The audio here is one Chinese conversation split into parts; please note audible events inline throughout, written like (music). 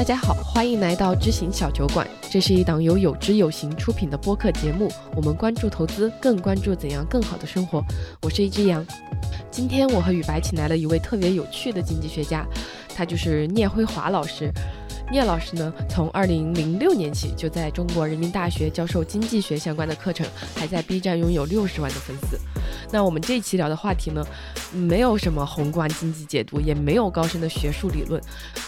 大家好，欢迎来到知行小酒馆。这是一档由有知有行出品的播客节目。我们关注投资，更关注怎样更好的生活。我是一只羊。今天我和雨白请来了一位特别有趣的经济学家，他就是聂辉华老师。聂老师呢，从二零零六年起就在中国人民大学教授经济学相关的课程，还在 B 站拥有六十万的粉丝。那我们这一期聊的话题呢，没有什么宏观经济解读，也没有高深的学术理论。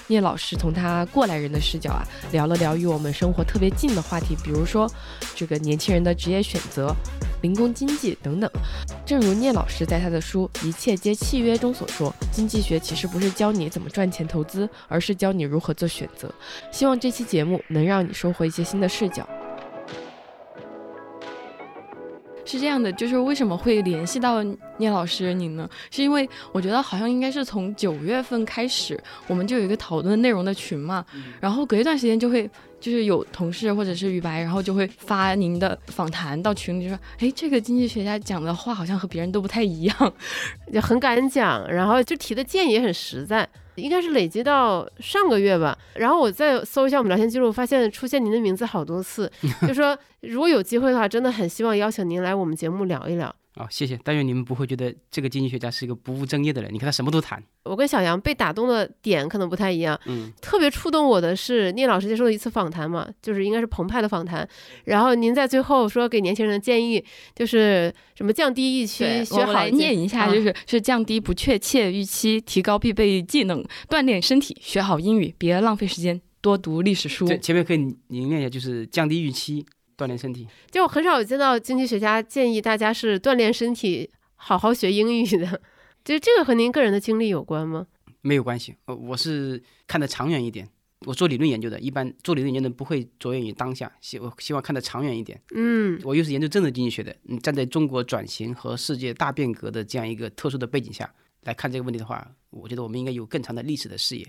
聂老师从他过来人的视角啊，聊了聊与我们生活特别近的话题，比如说这个年轻人的职业选择、零工经济等等。正如聂老师在他的书《一切皆契约》中所说，经济学其实不是教你怎么赚钱投资，而是教你如何做选择。希望这期节目能让你收获一些新的视角。是这样的，就是为什么会联系到聂老师您呢？是因为我觉得好像应该是从九月份开始，我们就有一个讨论内容的群嘛，然后隔一段时间就会就是有同事或者是雨白，然后就会发您的访谈到群里，就说，哎，这个经济学家讲的话好像和别人都不太一样，就很敢讲，然后就提的建议也很实在。应该是累积到上个月吧，然后我再搜一下我们聊天记录，发现出现您的名字好多次，(laughs) 就说如果有机会的话，真的很希望邀请您来我们节目聊一聊。哦，谢谢。但愿你们不会觉得这个经济学家是一个不务正业的人。你看他什么都谈。我跟小杨被打动的点可能不太一样。嗯，特别触动我的是聂老师接受了一次访谈嘛，就是应该是澎湃的访谈。然后您在最后说给年轻人的建议就是什么降低预期，学好念一下，就是是降低不确切预期，提高必备技能，锻炼身体，学好英语，别浪费时间，多读历史书。前面可以您念一下，就是降低预期。锻炼身体，就很少见到经济学家建议大家是锻炼身体，好好学英语的。(laughs) 就是这个和您个人的经历有关吗？没有关系，我，我是看得长远一点。我做理论研究的，一般做理论研究的不会着眼于当下，希我希望看得长远一点。嗯，我又是研究政治经济学的，嗯，站在中国转型和世界大变革的这样一个特殊的背景下来看这个问题的话，我觉得我们应该有更长的历史的视野。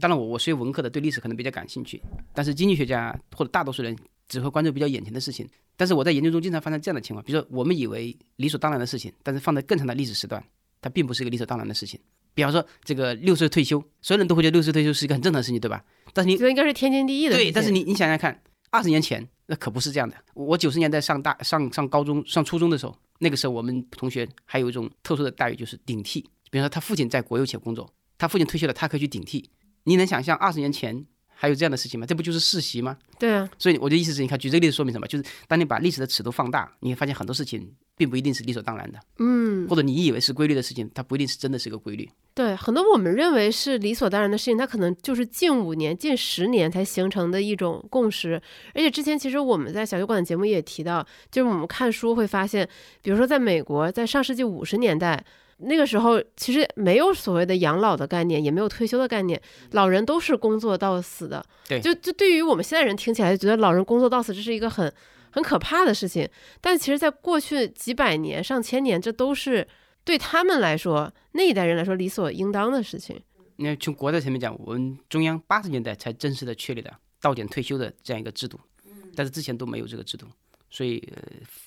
当然，我我学文科的，对历史可能比较感兴趣，但是经济学家或者大多数人。只会关注比较眼前的事情，但是我在研究中经常发生这样的情况，比如说我们以为理所当然的事情，但是放在更长的历史时段，它并不是一个理所当然的事情。比方说这个六十岁退休，所有人都会觉得六十岁退休是一个很正常的事情，对吧？但是你觉得应该是天经地义的。对，但是你你想想看，二十年前那可不是这样的。我九十年代上大上上高中上初中的时候，那个时候我们同学还有一种特殊的待遇，就是顶替。比如说他父亲在国有企业工作，他父亲退休了，他可以去顶替。你能想象二十年前？还有这样的事情吗？这不就是世袭吗？对啊，所以我的意思是，你看，举这个例子说明什么？就是当你把历史的尺度放大，你会发现很多事情并不一定是理所当然的。嗯，或者你以为是规律的事情，它不一定是真的是个规律。对，很多我们认为是理所当然的事情，它可能就是近五年、近十年才形成的一种共识。而且之前其实我们在小酒馆的节目也提到，就是我们看书会发现，比如说在美国，在上世纪五十年代。那个时候其实没有所谓的养老的概念，也没有退休的概念，老人都是工作到死的。对，就就对于我们现在人听起来就，觉得老人工作到死这是一个很很可怕的事情。但其实，在过去几百年、上千年，这都是对他们来说那一代人来说理所应当的事情。你看，从国家层面讲，我们中央八十年代才正式的确立的到点退休的这样一个制度，但是之前都没有这个制度。所以，呃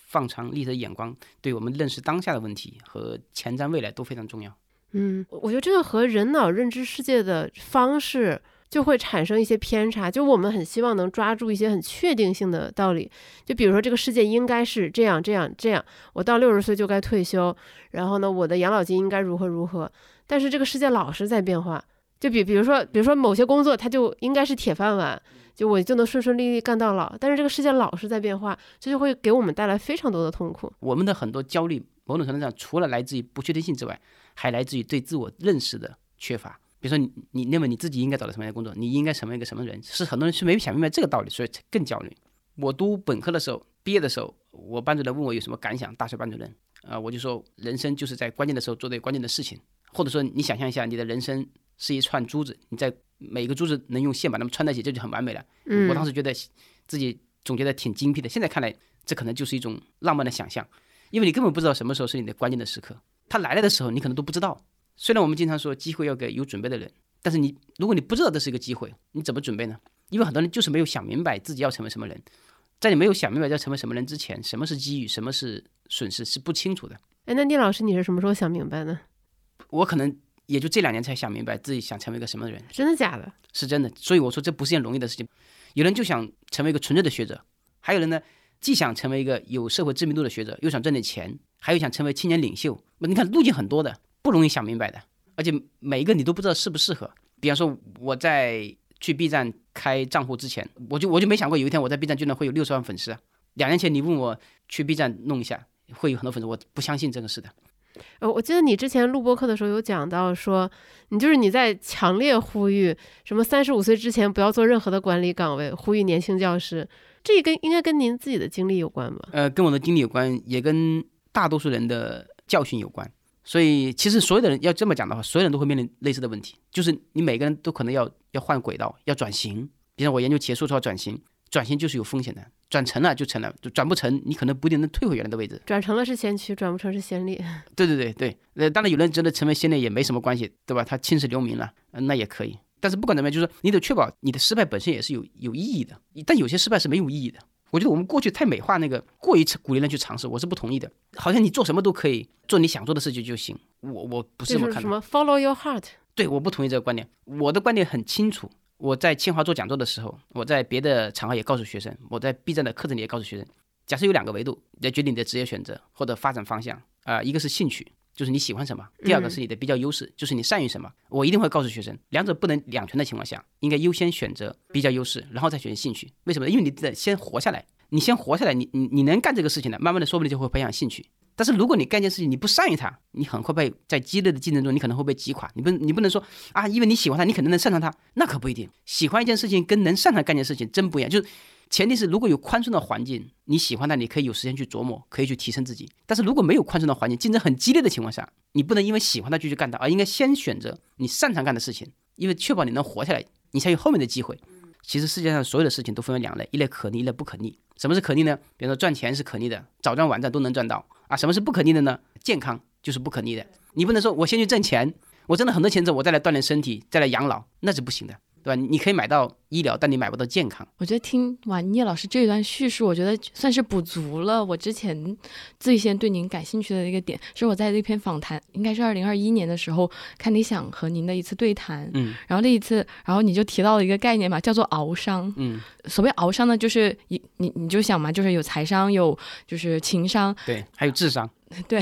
放长历史的眼光，对我们认识当下的问题和前瞻未来都非常重要。嗯，我觉得这个和人脑认知世界的方式就会产生一些偏差。就我们很希望能抓住一些很确定性的道理，就比如说这个世界应该是这样这样这样，我到六十岁就该退休，然后呢，我的养老金应该如何如何。但是这个世界老是在变化，就比比如说，比如说某些工作它就应该是铁饭碗。就我就能顺顺利利干到老，但是这个世界老是在变化，这就会给我们带来非常多的痛苦。我们的很多焦虑，某种程度上除了来自于不确定性之外，还来自于对自我认识的缺乏。比如说，你你认为你自己应该找到什么样的工作，你应该成为一个什么人，是很多人是没有想明白这个道理，所以更焦虑。我读本科的时候，毕业的时候，我班主任问我有什么感想，大学班主任，啊，我就说人生就是在关键的时候做对关键的事情，或者说你想象一下，你的人生是一串珠子，你在。每个珠子能用线把它们穿在一起，这就很完美了。我当时觉得自己总结的挺精辟的，现在看来，这可能就是一种浪漫的想象，因为你根本不知道什么时候是你的关键的时刻，它来了的时候你可能都不知道。虽然我们经常说机会要给有准备的人，但是你如果你不知道这是一个机会，你怎么准备呢？因为很多人就是没有想明白自己要成为什么人，在你没有想明白要成为什么人之前，什么是机遇，什么是损失是不清楚的。哎，那聂老师，你是什么时候想明白的？我可能也就这两年才想明白自己想成为一个什么人，真的假的？是真的。所以我说这不是件容易的事情。有人就想成为一个纯粹的学者，还有人呢，既想成为一个有社会知名度的学者，又想挣点钱，还有想成为青年领袖。你看路径很多的，不容易想明白的，而且每一个你都不知道适不适合。比方说我在去 B 站开账户之前，我就我就没想过有一天我在 B 站居然会有六十万粉丝啊。两年前你问我去 B 站弄一下会有很多粉丝，我不相信这个事的。呃，我记得你之前录播课的时候有讲到说，你就是你在强烈呼吁什么三十五岁之前不要做任何的管理岗位，呼吁年轻教师，这跟应该跟您自己的经历有关吧？呃，跟我的经历有关，也跟大多数人的教训有关。所以其实所有的人要这么讲的话，所有人都会面临类似的问题，就是你每个人都可能要要换轨道，要转型。比如我研究结束之后转型。转型就是有风险的，转成了就成了，就转不成，你可能不一定能退回原来的位置。转成了是先驱，转不成是先烈。对对对对，呃，当然有人真的成为先烈也没什么关系，对吧？他青史留名了，那也可以。但是不管怎么样，就是说你得确保你的失败本身也是有有意义的。但有些失败是没有意义的。我觉得我们过去太美化那个，过于鼓励人去尝试，我是不同意的。好像你做什么都可以做你想做的事情就行。我我不是这么看的。什么 follow your heart？对，我不同意这个观点。我的观点很清楚。我在清华做讲座的时候，我在别的场合也告诉学生，我在 B 站的课程里也告诉学生，假设有两个维度来决定你的职业选择或者发展方向啊，一个是兴趣，就是你喜欢什么；第二个是你的比较优势，就是你善于什么。我一定会告诉学生，两者不能两全的情况下，应该优先选择比较优势，然后再选择兴趣。为什么？因为你得先活下来，你先活下来，你你你能干这个事情的，慢慢的说不定就会培养兴趣。但是如果你干一件事情你不善于它，你很快被在激烈的竞争中，你可能会被击垮。你不你不能说啊，因为你喜欢它，你肯定能擅长它，那可不一定。喜欢一件事情跟能擅长干件事情真不一样。就是前提是如果有宽松的环境，你喜欢它，你可以有时间去琢磨，可以去提升自己。但是如果没有宽松的环境，竞争很激烈的情况下，你不能因为喜欢它就去干它，而应该先选择你擅长干的事情，因为确保你能活下来，你才有后面的机会。其实世界上所有的事情都分为两类，一类可逆，一类不可逆。什么是可逆呢？比如说赚钱是可逆的，早赚晚赚都能赚到啊。什么是不可逆的呢？健康就是不可逆的。你不能说我先去挣钱，我挣了很多钱之后，我再来锻炼身体，再来养老，那是不行的。对吧？你可以买到医疗，但你买不到健康。我觉得听完聂老师这一段叙述，我觉得算是补足了我之前最先对您感兴趣的一个点。是我在那篇访谈，应该是二零二一年的时候看理想和您的一次对谈。嗯，然后那一次，然后你就提到了一个概念嘛，叫做熬商。嗯，所谓熬商呢，就是你你你就想嘛，就是有财商，有就是情商，对，还有智商。(laughs) 对，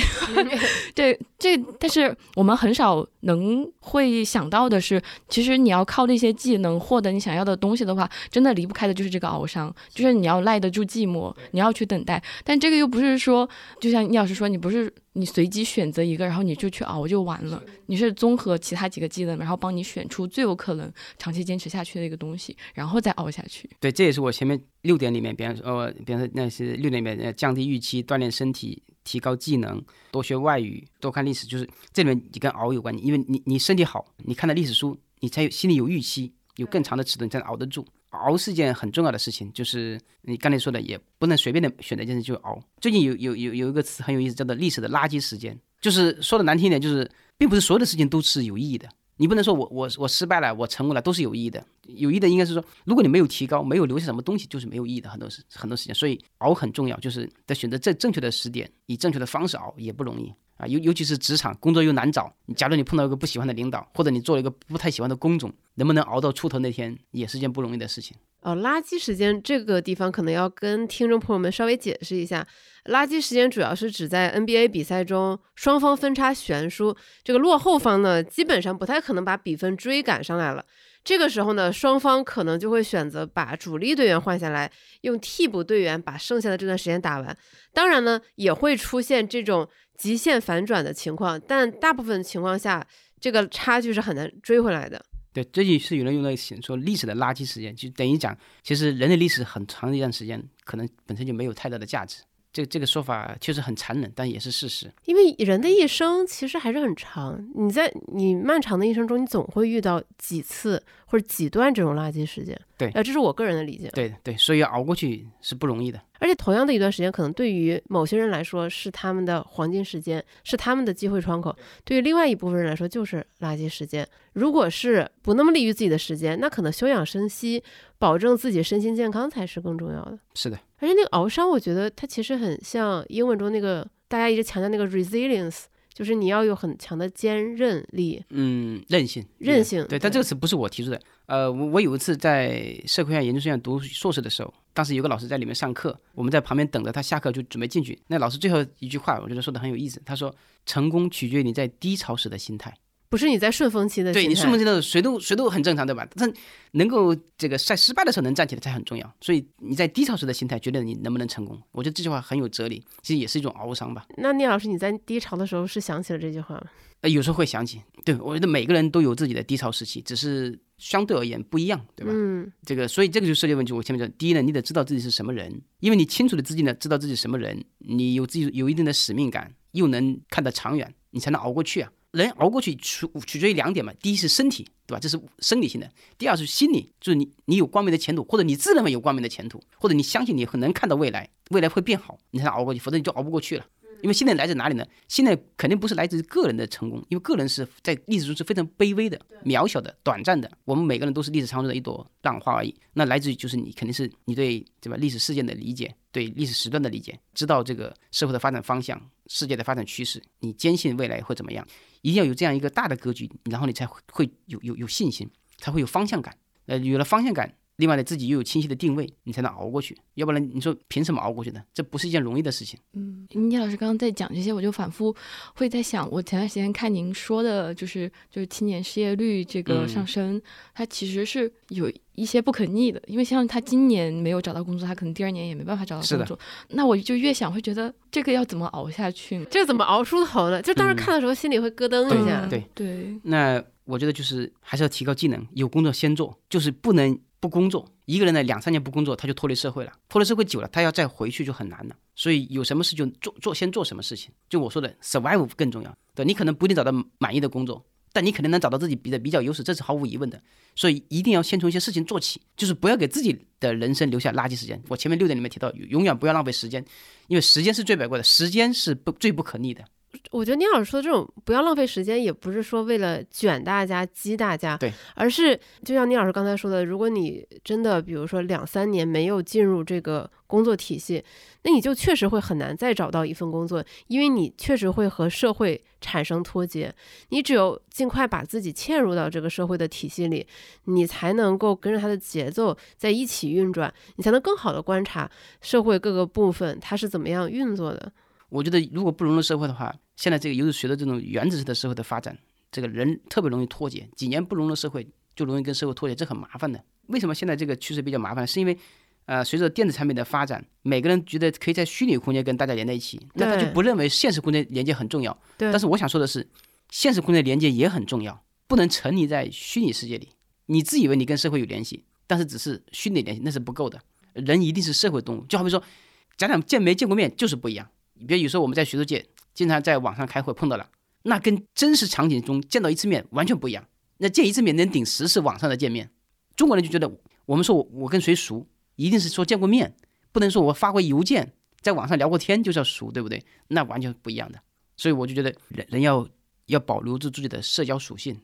对，这但是我们很少能会想到的是，其实你要靠那些技能获得你想要的东西的话，真的离不开的就是这个熬伤，就是你要耐得住寂寞，你要去等待。但这个又不是说，就像聂老师说，你不是你随机选择一个，然后你就去熬就完了。你是综合其他几个技能，然后帮你选出最有可能长期坚持下去的一个东西，然后再熬下去。对，这也是我前面六点里面，比方说，呃，比方说那些六点里面，降低预期，锻炼身体。提高技能，多学外语，多看历史，就是这里面你跟熬有关，因为你你身体好，你看的历史书，你才有心里有预期，有更长的尺度，你才能熬得住。熬是件很重要的事情，就是你刚才说的，也不能随便的选择一件事就熬。最近有有有有一个词很有意思，叫做历史的垃圾时间，就是说的难听一点，就是并不是所有的事情都是有意义的。你不能说我我我失败了，我成功了，都是有意义的。有意义的应该是说，如果你没有提高，没有留下什么东西，就是没有意义的。很多时很多时间，所以熬很重要，就是在选择正正确的时点，以正确的方式熬也不容易啊。尤尤其是职场工作又难找，你假如你碰到一个不喜欢的领导，或者你做了一个不太喜欢的工种，能不能熬到出头那天，也是件不容易的事情。哦，垃圾时间这个地方可能要跟听众朋友们稍微解释一下，垃圾时间主要是指在 NBA 比赛中双方分差悬殊，这个落后方呢基本上不太可能把比分追赶上来了，这个时候呢双方可能就会选择把主力队员换下来，用替补队员把剩下的这段时间打完。当然呢也会出现这种极限反转的情况，但大部分情况下这个差距是很难追回来的。对，这就是有人用来写说历史的垃圾时间，就等于讲，其实人类历史很长的一段时间，可能本身就没有太大的价值。这这个说法确实很残忍，但也是事实。因为人的一生其实还是很长，你在你漫长的一生中，你总会遇到几次或者几段这种垃圾时间。对，呃，这是我个人的理解。对对，所以要熬过去是不容易的。而且同样的一段时间，可能对于某些人来说是他们的黄金时间，是他们的机会窗口；对于另外一部分人来说就是垃圾时间。如果是不那么利于自己的时间，那可能休养生息，保证自己身心健康才是更重要的。是的。而且那个熬伤，我觉得它其实很像英文中那个大家一直强调那个 resilience，就是你要有很强的坚韧力。嗯，韧性，韧性对，但对这个词不是我提出的。呃，我我有一次在社会学院研究生院读硕士的时候，当时有个老师在里面上课，我们在旁边等着他下课就准备进去。那老师最后一句话，我觉得说的很有意思。他说：“成功取决于你在低潮时的心态。不是你在顺风期的对心态你顺风期的时候，谁都谁都很正常，对吧？但能够这个在失败的时候能站起来才很重要。所以你在低潮时的心态，决定你能不能成功。我觉得这句话很有哲理，其实也是一种熬伤吧。那聂老师，你在低潮的时候是想起了这句话吗？呃，有时候会想起，对我觉得每个人都有自己的低潮时期，只是相对而言不一样，对吧？嗯这个，所以这个就涉及问题。我前面讲，第一呢，你得知道自己是什么人，因为你清楚的自己呢，知道自己什么人，你有自己有一定的使命感，又能看得长远，你才能熬过去啊。人熬过去取取决于两点嘛，第一是身体，对吧？这是生理性的；第二是心理，就是你你有光明的前途，或者你自认为有光明的前途，或者你相信你很能看到未来，未来会变好，你才能熬过去，否则你就熬不过去了。因为现在来自哪里呢？现在肯定不是来自于个人的成功，因为个人是在历史中是非常卑微的、渺小的、短暂的。我们每个人都是历史长河中的一朵浪花而已。那来自于就是你肯定是你对对吧历史事件的理解，对历史时段的理解，知道这个社会的发展方向、世界的发展趋势，你坚信未来会怎么样，一定要有这样一个大的格局，然后你才会有有有信心，才会有方向感。呃，有了方向感。另外呢，自己又有清晰的定位，你才能熬过去。要不然，你说凭什么熬过去呢？这不是一件容易的事情。嗯，倪老师刚刚在讲这些，我就反复会在想，我前段时间看您说的，就是就是青年失业率这个嗯上升，它其实是有一些不可逆的，因为像他今年没有找到工作，他可能第二年也没办法找到工作。那我就越想会觉得这个要怎么熬下去呢？这怎么熬出头呢？就当时嗯看的时候，心里会咯噔一对下。对对，那我觉得就是还是要提高技能，有工作先做，就是不能不工作。一个人呢，两三年不工作，他就脱离社会了，脱离社会久了，他要再回去就很难了。所以有什么事就做做，先做什么事情。就我说的，survive 更重要。对你可能不一定找到满意的工作，但你肯定能找到自己比的比较优势，这是毫无疑问的。所以一定要先从一些事情做起，就是不要给自己的人生留下垃圾时间。我前面六点里面提到，永远不要浪费时间，因为时间是最宝贵的，时间是不最不可逆的。我觉得聂老师说的这种不要浪费时间，也不是说为了卷大家、激大家，对，而是就像聂老师刚才说的，如果你真的比如说两三年没有进入这个工作体系，那你就确实会很难再找到一份工作，因为你确实会和社会产生脱节。你只有尽快把自己嵌入到这个社会的体系里，你才能够跟着它的节奏在一起运转，你才能更好的观察社会各个部分它是怎么样运作的。我觉得如果不融入社会的话，现在这个尤其随着这种原子式的社会的发展，这个人特别容易脱节，几年不融入社会就容易跟社会脱节，这很麻烦的。为什么现在这个趋势比较麻烦？是因为，呃，随着电子产品的发展，每个人觉得可以在虚拟空间跟大家连在一起，但他就不认为现实空间连接很重要。对，但是我想说的是，现实空间连接也很重要，不能沉溺在虚拟世界里。你自以为你跟社会有联系，但是只是虚拟联系，那是不够的。人一定是社会动物，就好比说，咱俩见没见过面就是不一样。比如有时候我们在学术界经常在网上开会碰到了，那跟真实场景中见到一次面完全不一样。那见一次面能顶十次网上的见面。中国人就觉得，我们说我我跟谁熟，一定是说见过面，不能说我发过邮件，在网上聊过天就叫熟，对不对？那完全不一样的。所以我就觉得人人要要保留住自己的社交属性。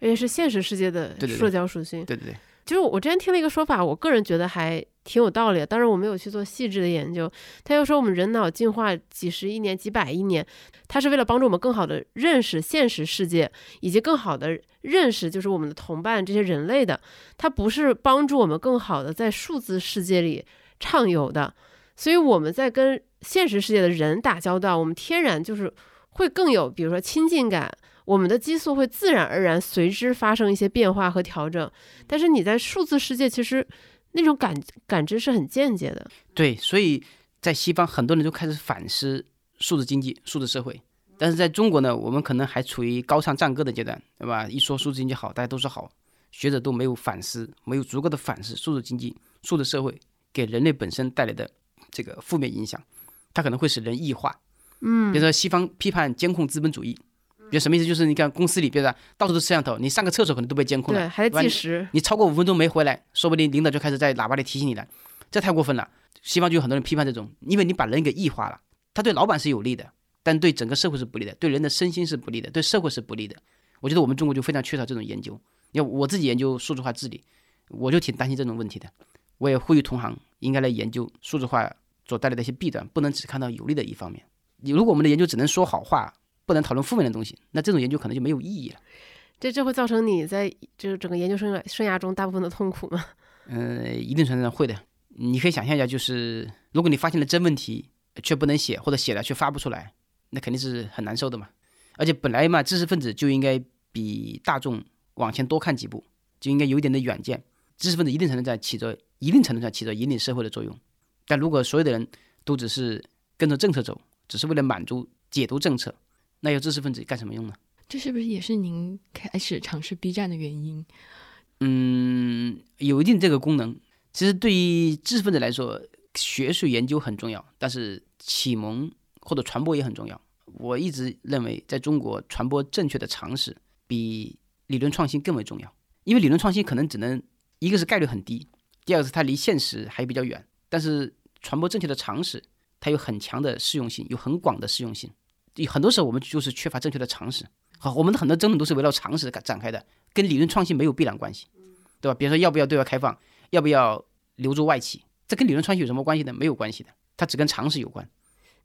而且是现实世界的社交属性。对对对，就是我之前听了一个说法，我个人觉得还挺有道理，当然我没有去做细致的研究。他又说我们人脑进化几十亿年、几百亿年，它是为了帮助我们更好的认识现实世界，以及更好的认识就是我们的同伴这些人类的。它不是帮助我们更好的在数字世界里畅游的。所以我们在跟现实世界的人打交道，我们天然就是会更有，比如说亲近感。我们的激素会自然而然随之发生一些变化和调整，但是你在数字世界，其实那种感感知是很间接的。对，所以在西方很多人都开始反思数字经济、数字社会，但是在中国呢，我们可能还处于高唱赞歌的阶段，对吧？一说数字经济好，大家都说好，学者都没有反思，没有足够的反思数字经济、数字社会给人类本身带来的这个负面影响，它可能会使人异化。嗯比如说西方批判监控资本主义，比如什么意思？就是你看公司里，比如说到处都是摄像头，你上个厕所可能都被监控了，对，还得计时。你超过五分钟没回来，说不定领导就开始在喇叭里提醒你了，这太过分了。西方就有很多人批判这种，因为你把人给异化了，他对老板是有利的，但对整个社会是不利的，对人的身心是不利的，对社会是不利的。我觉得我们中国就非常缺少这种研究。要我自己研究数字化治理，我就挺担心这种问题的。我也呼吁同行应该来研究数字化所带来的一些弊端，不能只看到有利的一方面。你如果我们的研究只能说好话，不能讨论负面的东西，那这种研究可能就没有意义了。这这会造成你在就是整个研究生涯生涯中大部分的痛苦吗？嗯，(laughs) 一定程度上会的。你可以想象一下，就是如果你发现了真问题却不能写，或者写了却发不出来，那肯定是很难受的嘛。而且本来嘛，知识分子就应该比大众往前多看几步，就应该有一点的远见。知识分子一定程度上起着一定程度上起着引领社会的作用。但如果所有的人都只是跟着政策走，只是为了满足解读政策，那要知识分子干什么用呢？这是不是也是您开始尝试 B 站的原因？嗯，有一定这个功能。其实对于知识分子来说，学术研究很重要，但是启蒙或者传播也很重要。我一直认为，在中国传播正确的常识比理论创新更为重要，因为理论创新可能只能一个是概率很低，第二个是它离现实还比较远。但是传播正确的常识，它有很强的适用性，有很广的适用性。很多时候我们就是缺乏正确的常识。好，我们的很多争论都是围绕常识展开的，跟理论创新没有必然关系，对吧？比如说要不要对外开放，要不要留住外企，这跟理论创新有什么关系呢？没有关系的，它只跟常识有关。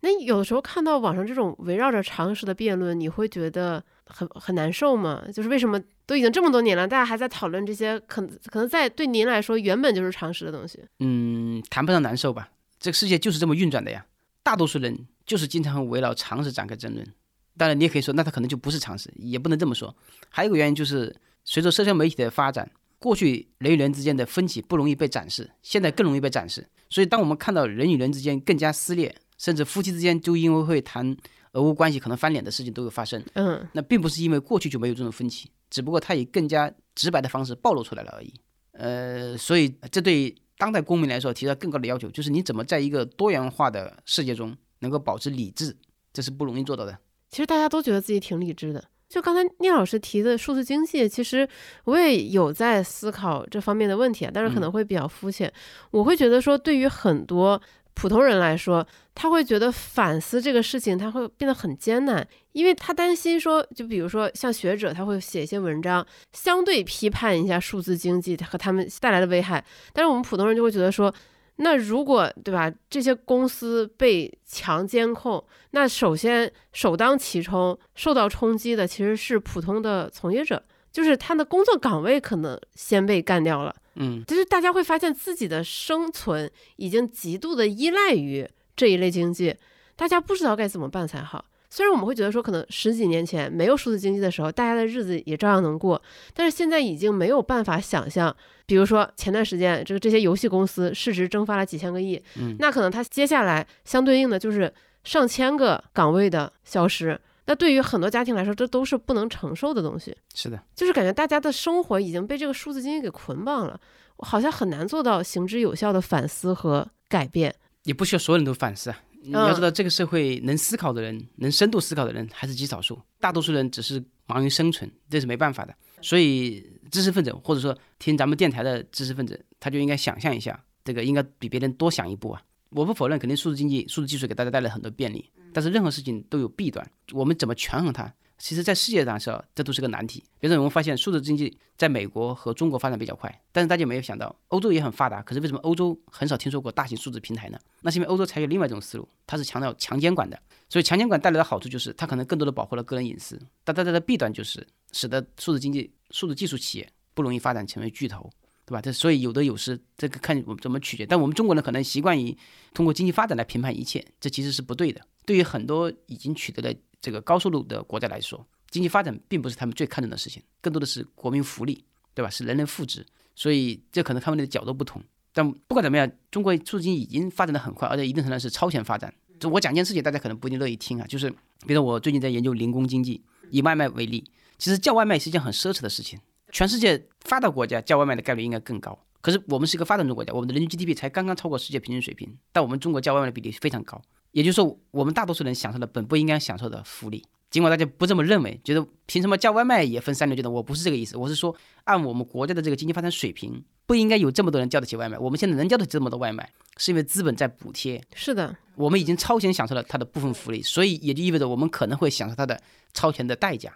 那有的时候看到网上这种围绕着常识的辩论，你会觉得很很难受吗？就是为什么都已经这么多年了，大家还在讨论这些可能可能在对您来说原本就是常识的东西？嗯，谈不上难受吧。这个世界就是这么运转的呀。大多数人就是经常围绕常识展开争论。当然，你也可以说，那他可能就不是常识，也不能这么说。还有一个原因就是，随着社交媒体的发展，过去人与人之间的分歧不容易被展示，现在更容易被展示。所以，当我们看到人与人之间更加撕裂，甚至夫妻之间就因为会谈俄乌关系可能翻脸的事情都有发生。嗯，那并不是因为过去就没有这种分歧，只不过它以更加直白的方式暴露出来了而已。呃，所以这对当代公民来说提到更高的要求，就是你怎么在一个多元化的世界中能够保持理智，这是不容易做到的。其实大家都觉得自己挺理智的。就刚才聂老师提的数字经济，其实我也有在思考这方面的问题啊，但是可能会比较肤浅。我会觉得说，对于很多。普通人来说，他会觉得反思这个事情，他会变得很艰难，因为他担心说，就比如说像学者，他会写一些文章，相对批判一下数字经济和他们带来的危害。但是我们普通人就会觉得说，那如果对吧，这些公司被强监控，那首先首当其冲受到冲击的其实是普通的从业者，就是他的工作岗位可能先被干掉了。嗯，就是大家会发现自己的生存已经极度的依赖于这一类经济，大家不知道该怎么办才好。虽然我们会觉得说，可能十几年前没有数字经济的时候，大家的日子也照样能过，但是现在已经没有办法想象，比如说前段时间这个这些游戏公司市值蒸发了几千个亿，嗯，那可能它接下来相对应的就是上千个岗位的消失。那对于很多家庭来说，这都是不能承受的东西。是的，就是感觉大家的生活已经被这个数字经济给捆绑了，好像很难做到行之有效的反思和改变。也不需要所有人都反思啊。你要知道，这个社会能思考的人，能深度思考的人还是极少数，大多数人只是忙于生存，这是没办法的。所以，知识分子或者说听咱们电台的知识分子，他就应该想象一下，这个应该比别人多想一步啊。我不否认，肯定数字经济、数字技术给大家带来很多便利，但是任何事情都有弊端，我们怎么权衡它？其实，在世界上是，这都是个难题。比如说，我们发现数字经济在美国和中国发展比较快，但是大家没有想到，欧洲也很发达。可是为什么欧洲很少听说过大型数字平台呢？那是因为欧洲采取另外一种思路，它是强调强监管的。所以强监管带来的好处就是，它可能更多的保护了个人隐私，但它的弊端就是，使得数字经济、数字技术企业不容易发展成为巨头。对吧？这所以有得有失，这个看我们怎么取决。但我们中国人可能习惯于通过经济发展来评判一切，这其实是不对的。对于很多已经取得了这个高收入的国家来说，经济发展并不是他们最看重的事情，更多的是国民福利，对吧？是人人福祉。所以这可能他们的角度不同。但不管怎么样，中国数字经济已经发展的很快，而且一定程度上是超前发展。就我讲件事情，大家可能不一定乐意听啊。就是比如说我最近在研究零工经济，以外卖为例，其实叫外卖是一件很奢侈的事情。全世界发达国家叫外卖的概率应该更高，可是我们是一个发展中国家，我们的人均 GDP 才刚刚超过世界平均水平，但我们中国叫外卖的比例非常高。也就是说，我们大多数人享受的本不应该享受的福利，尽管大家不这么认为，觉得凭什么叫外卖也分三六九等？我不是这个意思，我是说，按我们国家的这个经济发展水平，不应该有这么多人叫得起外卖。我们现在能叫得起这么多外卖，是因为资本在补贴。是的，我们已经超前享受了它的部分福利，所以也就意味着我们可能会享受它的超前的代价。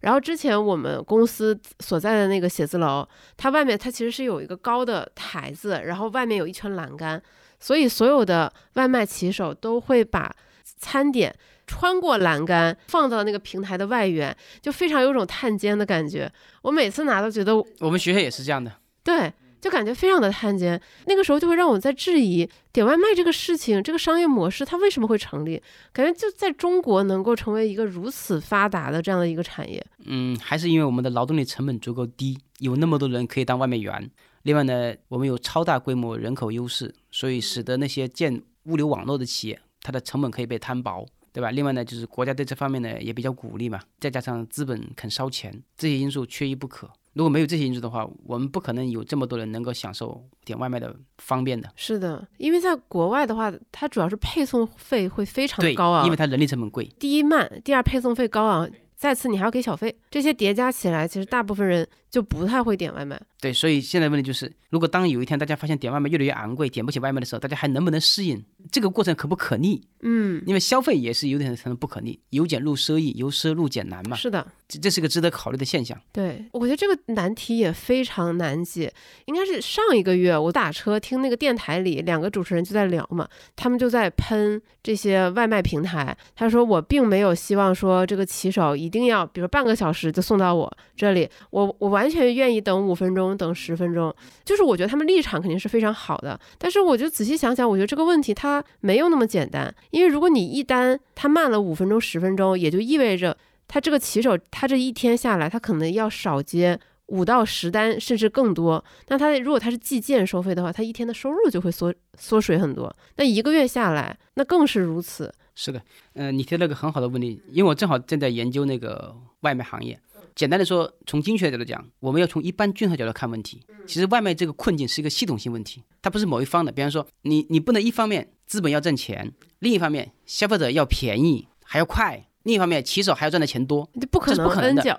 然后之前我们公司所在的那个写字楼，它外面它其实是有一个高的台子，然后外面有一圈栏杆，所以所有的外卖骑手都会把餐点穿过栏杆放到那个平台的外缘，就非常有种探监的感觉。我每次拿都觉得，我们学校也是这样的。对，就感觉非常的探监。那个时候就会让我在质疑点外卖这个事情，这个商业模式它为什么会成立？感觉就在中国能够成为一个如此发达的这样的一个产业。嗯，还是因为我们的劳动力成本足够低，有那么多人可以当外卖员。另外呢，我们有超大规模人口优势，所以使得那些建物流网络的企业，它的成本可以被摊薄，对吧？另外呢，就是国家对这方面呢也比较鼓励嘛，再加上资本肯烧钱，这些因素缺一不可。如果没有这些因素的话，我们不可能有这么多人能够享受点外卖的方便的。是的，因为在国外的话，它主要是配送费会非常高啊，因为它人力成本贵。第一慢，第二配送费高啊，再次你还要给小费，这些叠加起来，其实大部分人就不太会点外卖。对，所以现在问题就是，如果当有一天大家发现点外卖越来越昂贵，点不起外卖的时候，大家还能不能适应？这个过程可不可逆？嗯，因为消费也是有点可能不可逆，由俭入奢易，由奢入俭难嘛。是的，这这是个值得考虑的现象。对，我觉得这个难题也非常难解。应该是上一个月我打车听那个电台里两个主持人就在聊嘛，他们就在喷这些外卖平台。他说我并没有希望说这个骑手一定要，比如半个小时就送到我这里，我我完完全愿意等五分钟，等十分钟。就是我觉得他们立场肯定是非常好的，但是我就仔细想想，我觉得这个问题它没有那么简单，因为如果你一单它慢了五分钟、十分钟，也就意味着他这个骑手他这一天下来，他可能要少接五到十单，甚至更多。那他如果他是计件收费的话，他一天的收入就会缩缩水很多。那一个月下来，那更是如此。是的，嗯、你提了个很好的问题，因为我正好正在研究那个外卖行业。简单的说，从经济学角度讲，我们要从一般均衡角度看问题。其实外卖这个困境是一个系统性问题，它不是某一方的。比方说，你你不能一方面资本要挣钱，另一方面消费者要便宜还要快，另一方面骑手还要赚的钱多，这不可能不可能的，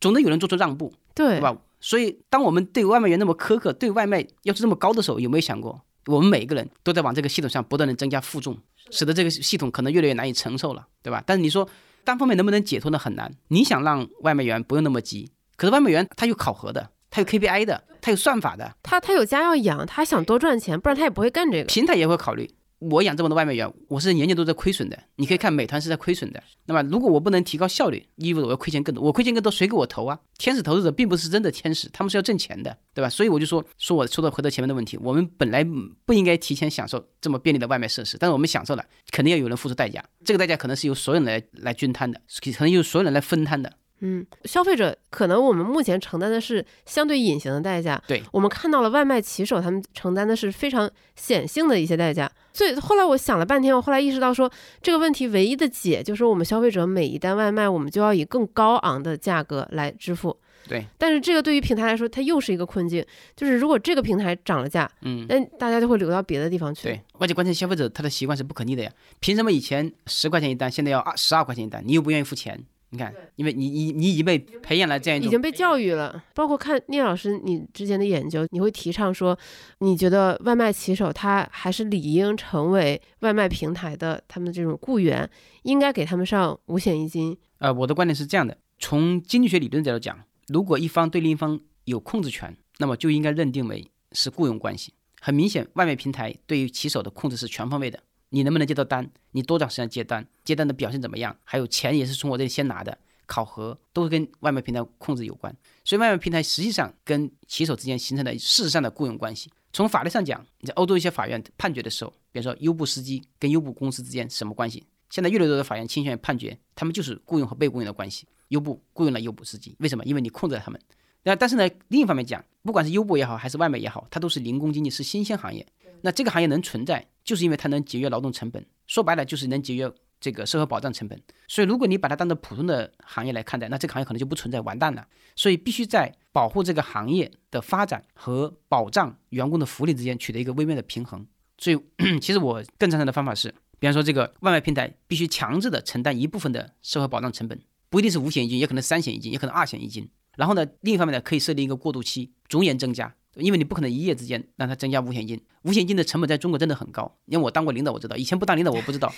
总得有人做出让步，(laughs) 对对吧？所以，当我们对外卖员那么苛刻，对外卖要求这么高的时候，有没有想过，我们每一个人都在往这个系统上不断的增加负重，使得这个系统可能越来越难以承受了，对吧？但是你说单方面能不能解脱呢？很难。你想让外卖员不用那么急，可是外卖员他有考核的，他有 KPI 的，他有算法的，他他有家要养，他想多赚钱，不然他也不会干这个。平台也会考虑。我养这么多外卖员，我是年年都在亏损的。你可以看美团是在亏损的。那么如果我不能提高效率，意味着我要亏钱更多。我亏钱更多，谁给我投啊？天使投资者并不是真的天使，他们是要挣钱的，对吧？所以我就说，说我说到回到前面的问题，我们本来不应该提前享受这么便利的外卖设施，但是我们享受了，肯定要有人付出代价。这个代价可能是由所有人来来均摊的，可能由所有人来分摊的。嗯，消费者可能我们目前承担的是相对隐形的代价，对我们看到了外卖骑手他们承担的是非常显性的一些代价。所以后来我想了半天，我后来意识到说这个问题唯一的解就是我们消费者每一单外卖我们就要以更高昂的价格来支付。对，但是这个对于平台来说，它又是一个困境，就是如果这个平台涨了价，嗯，那大家就会流到别的地方去。对，而且关键消费者他的习惯是不可逆的呀。凭什么以前十块钱一单，现在要二十二块钱一单？你又不愿意付钱？你看，因为你你你已经被培养了这样一种已经被教育了，包括看聂老师你之前的研究，你会提倡说，你觉得外卖骑手他还是理应成为外卖平台的他们这种雇员，应该给他们上五险一金。呃，我的观点是这样的：从经济学理论角度讲，如果一方对另一方有控制权，那么就应该认定为是雇佣关系。很明显，外卖平台对于骑手的控制是全方位的。你能不能接到单？你多长时间接单？接单的表现怎么样？还有钱也是从我这里先拿的，考核都是跟外卖平台控制有关。所以外卖平台实际上跟骑手之间形成了事实上的雇佣关系。从法律上讲，你在欧洲一些法院判决的时候，比如说优步司机跟优步公司之间什么关系？现在越来越多的法院倾向于判决，他们就是雇佣和被雇佣的关系。优步雇佣了优步司机，为什么？因为你控制了他们。那但是呢，另一方面讲，不管是优步也好，还是外卖也好，它都是零工经济，是新兴行业。那这个行业能存在，就是因为它能节约劳动成本，说白了就是能节约这个社会保障成本。所以如果你把它当做普通的行业来看待，那这个行业可能就不存在，完蛋了。所以必须在保护这个行业的发展和保障员工的福利之间取得一个微妙的平衡。所以 (clears throat) 其实我更赞成的方法是，比方说这个外卖平台必须强制的承担一部分的社会保障成本，不一定是五险一金，也可能三险一金，也可能二险一金。然后呢，另一方面呢，可以设定一个过渡期，逐年增加，因为你不可能一夜之间让它增加五险金。五险金的成本在中国真的很高，因为我当过领导，我知道，以前不当领导我不知道，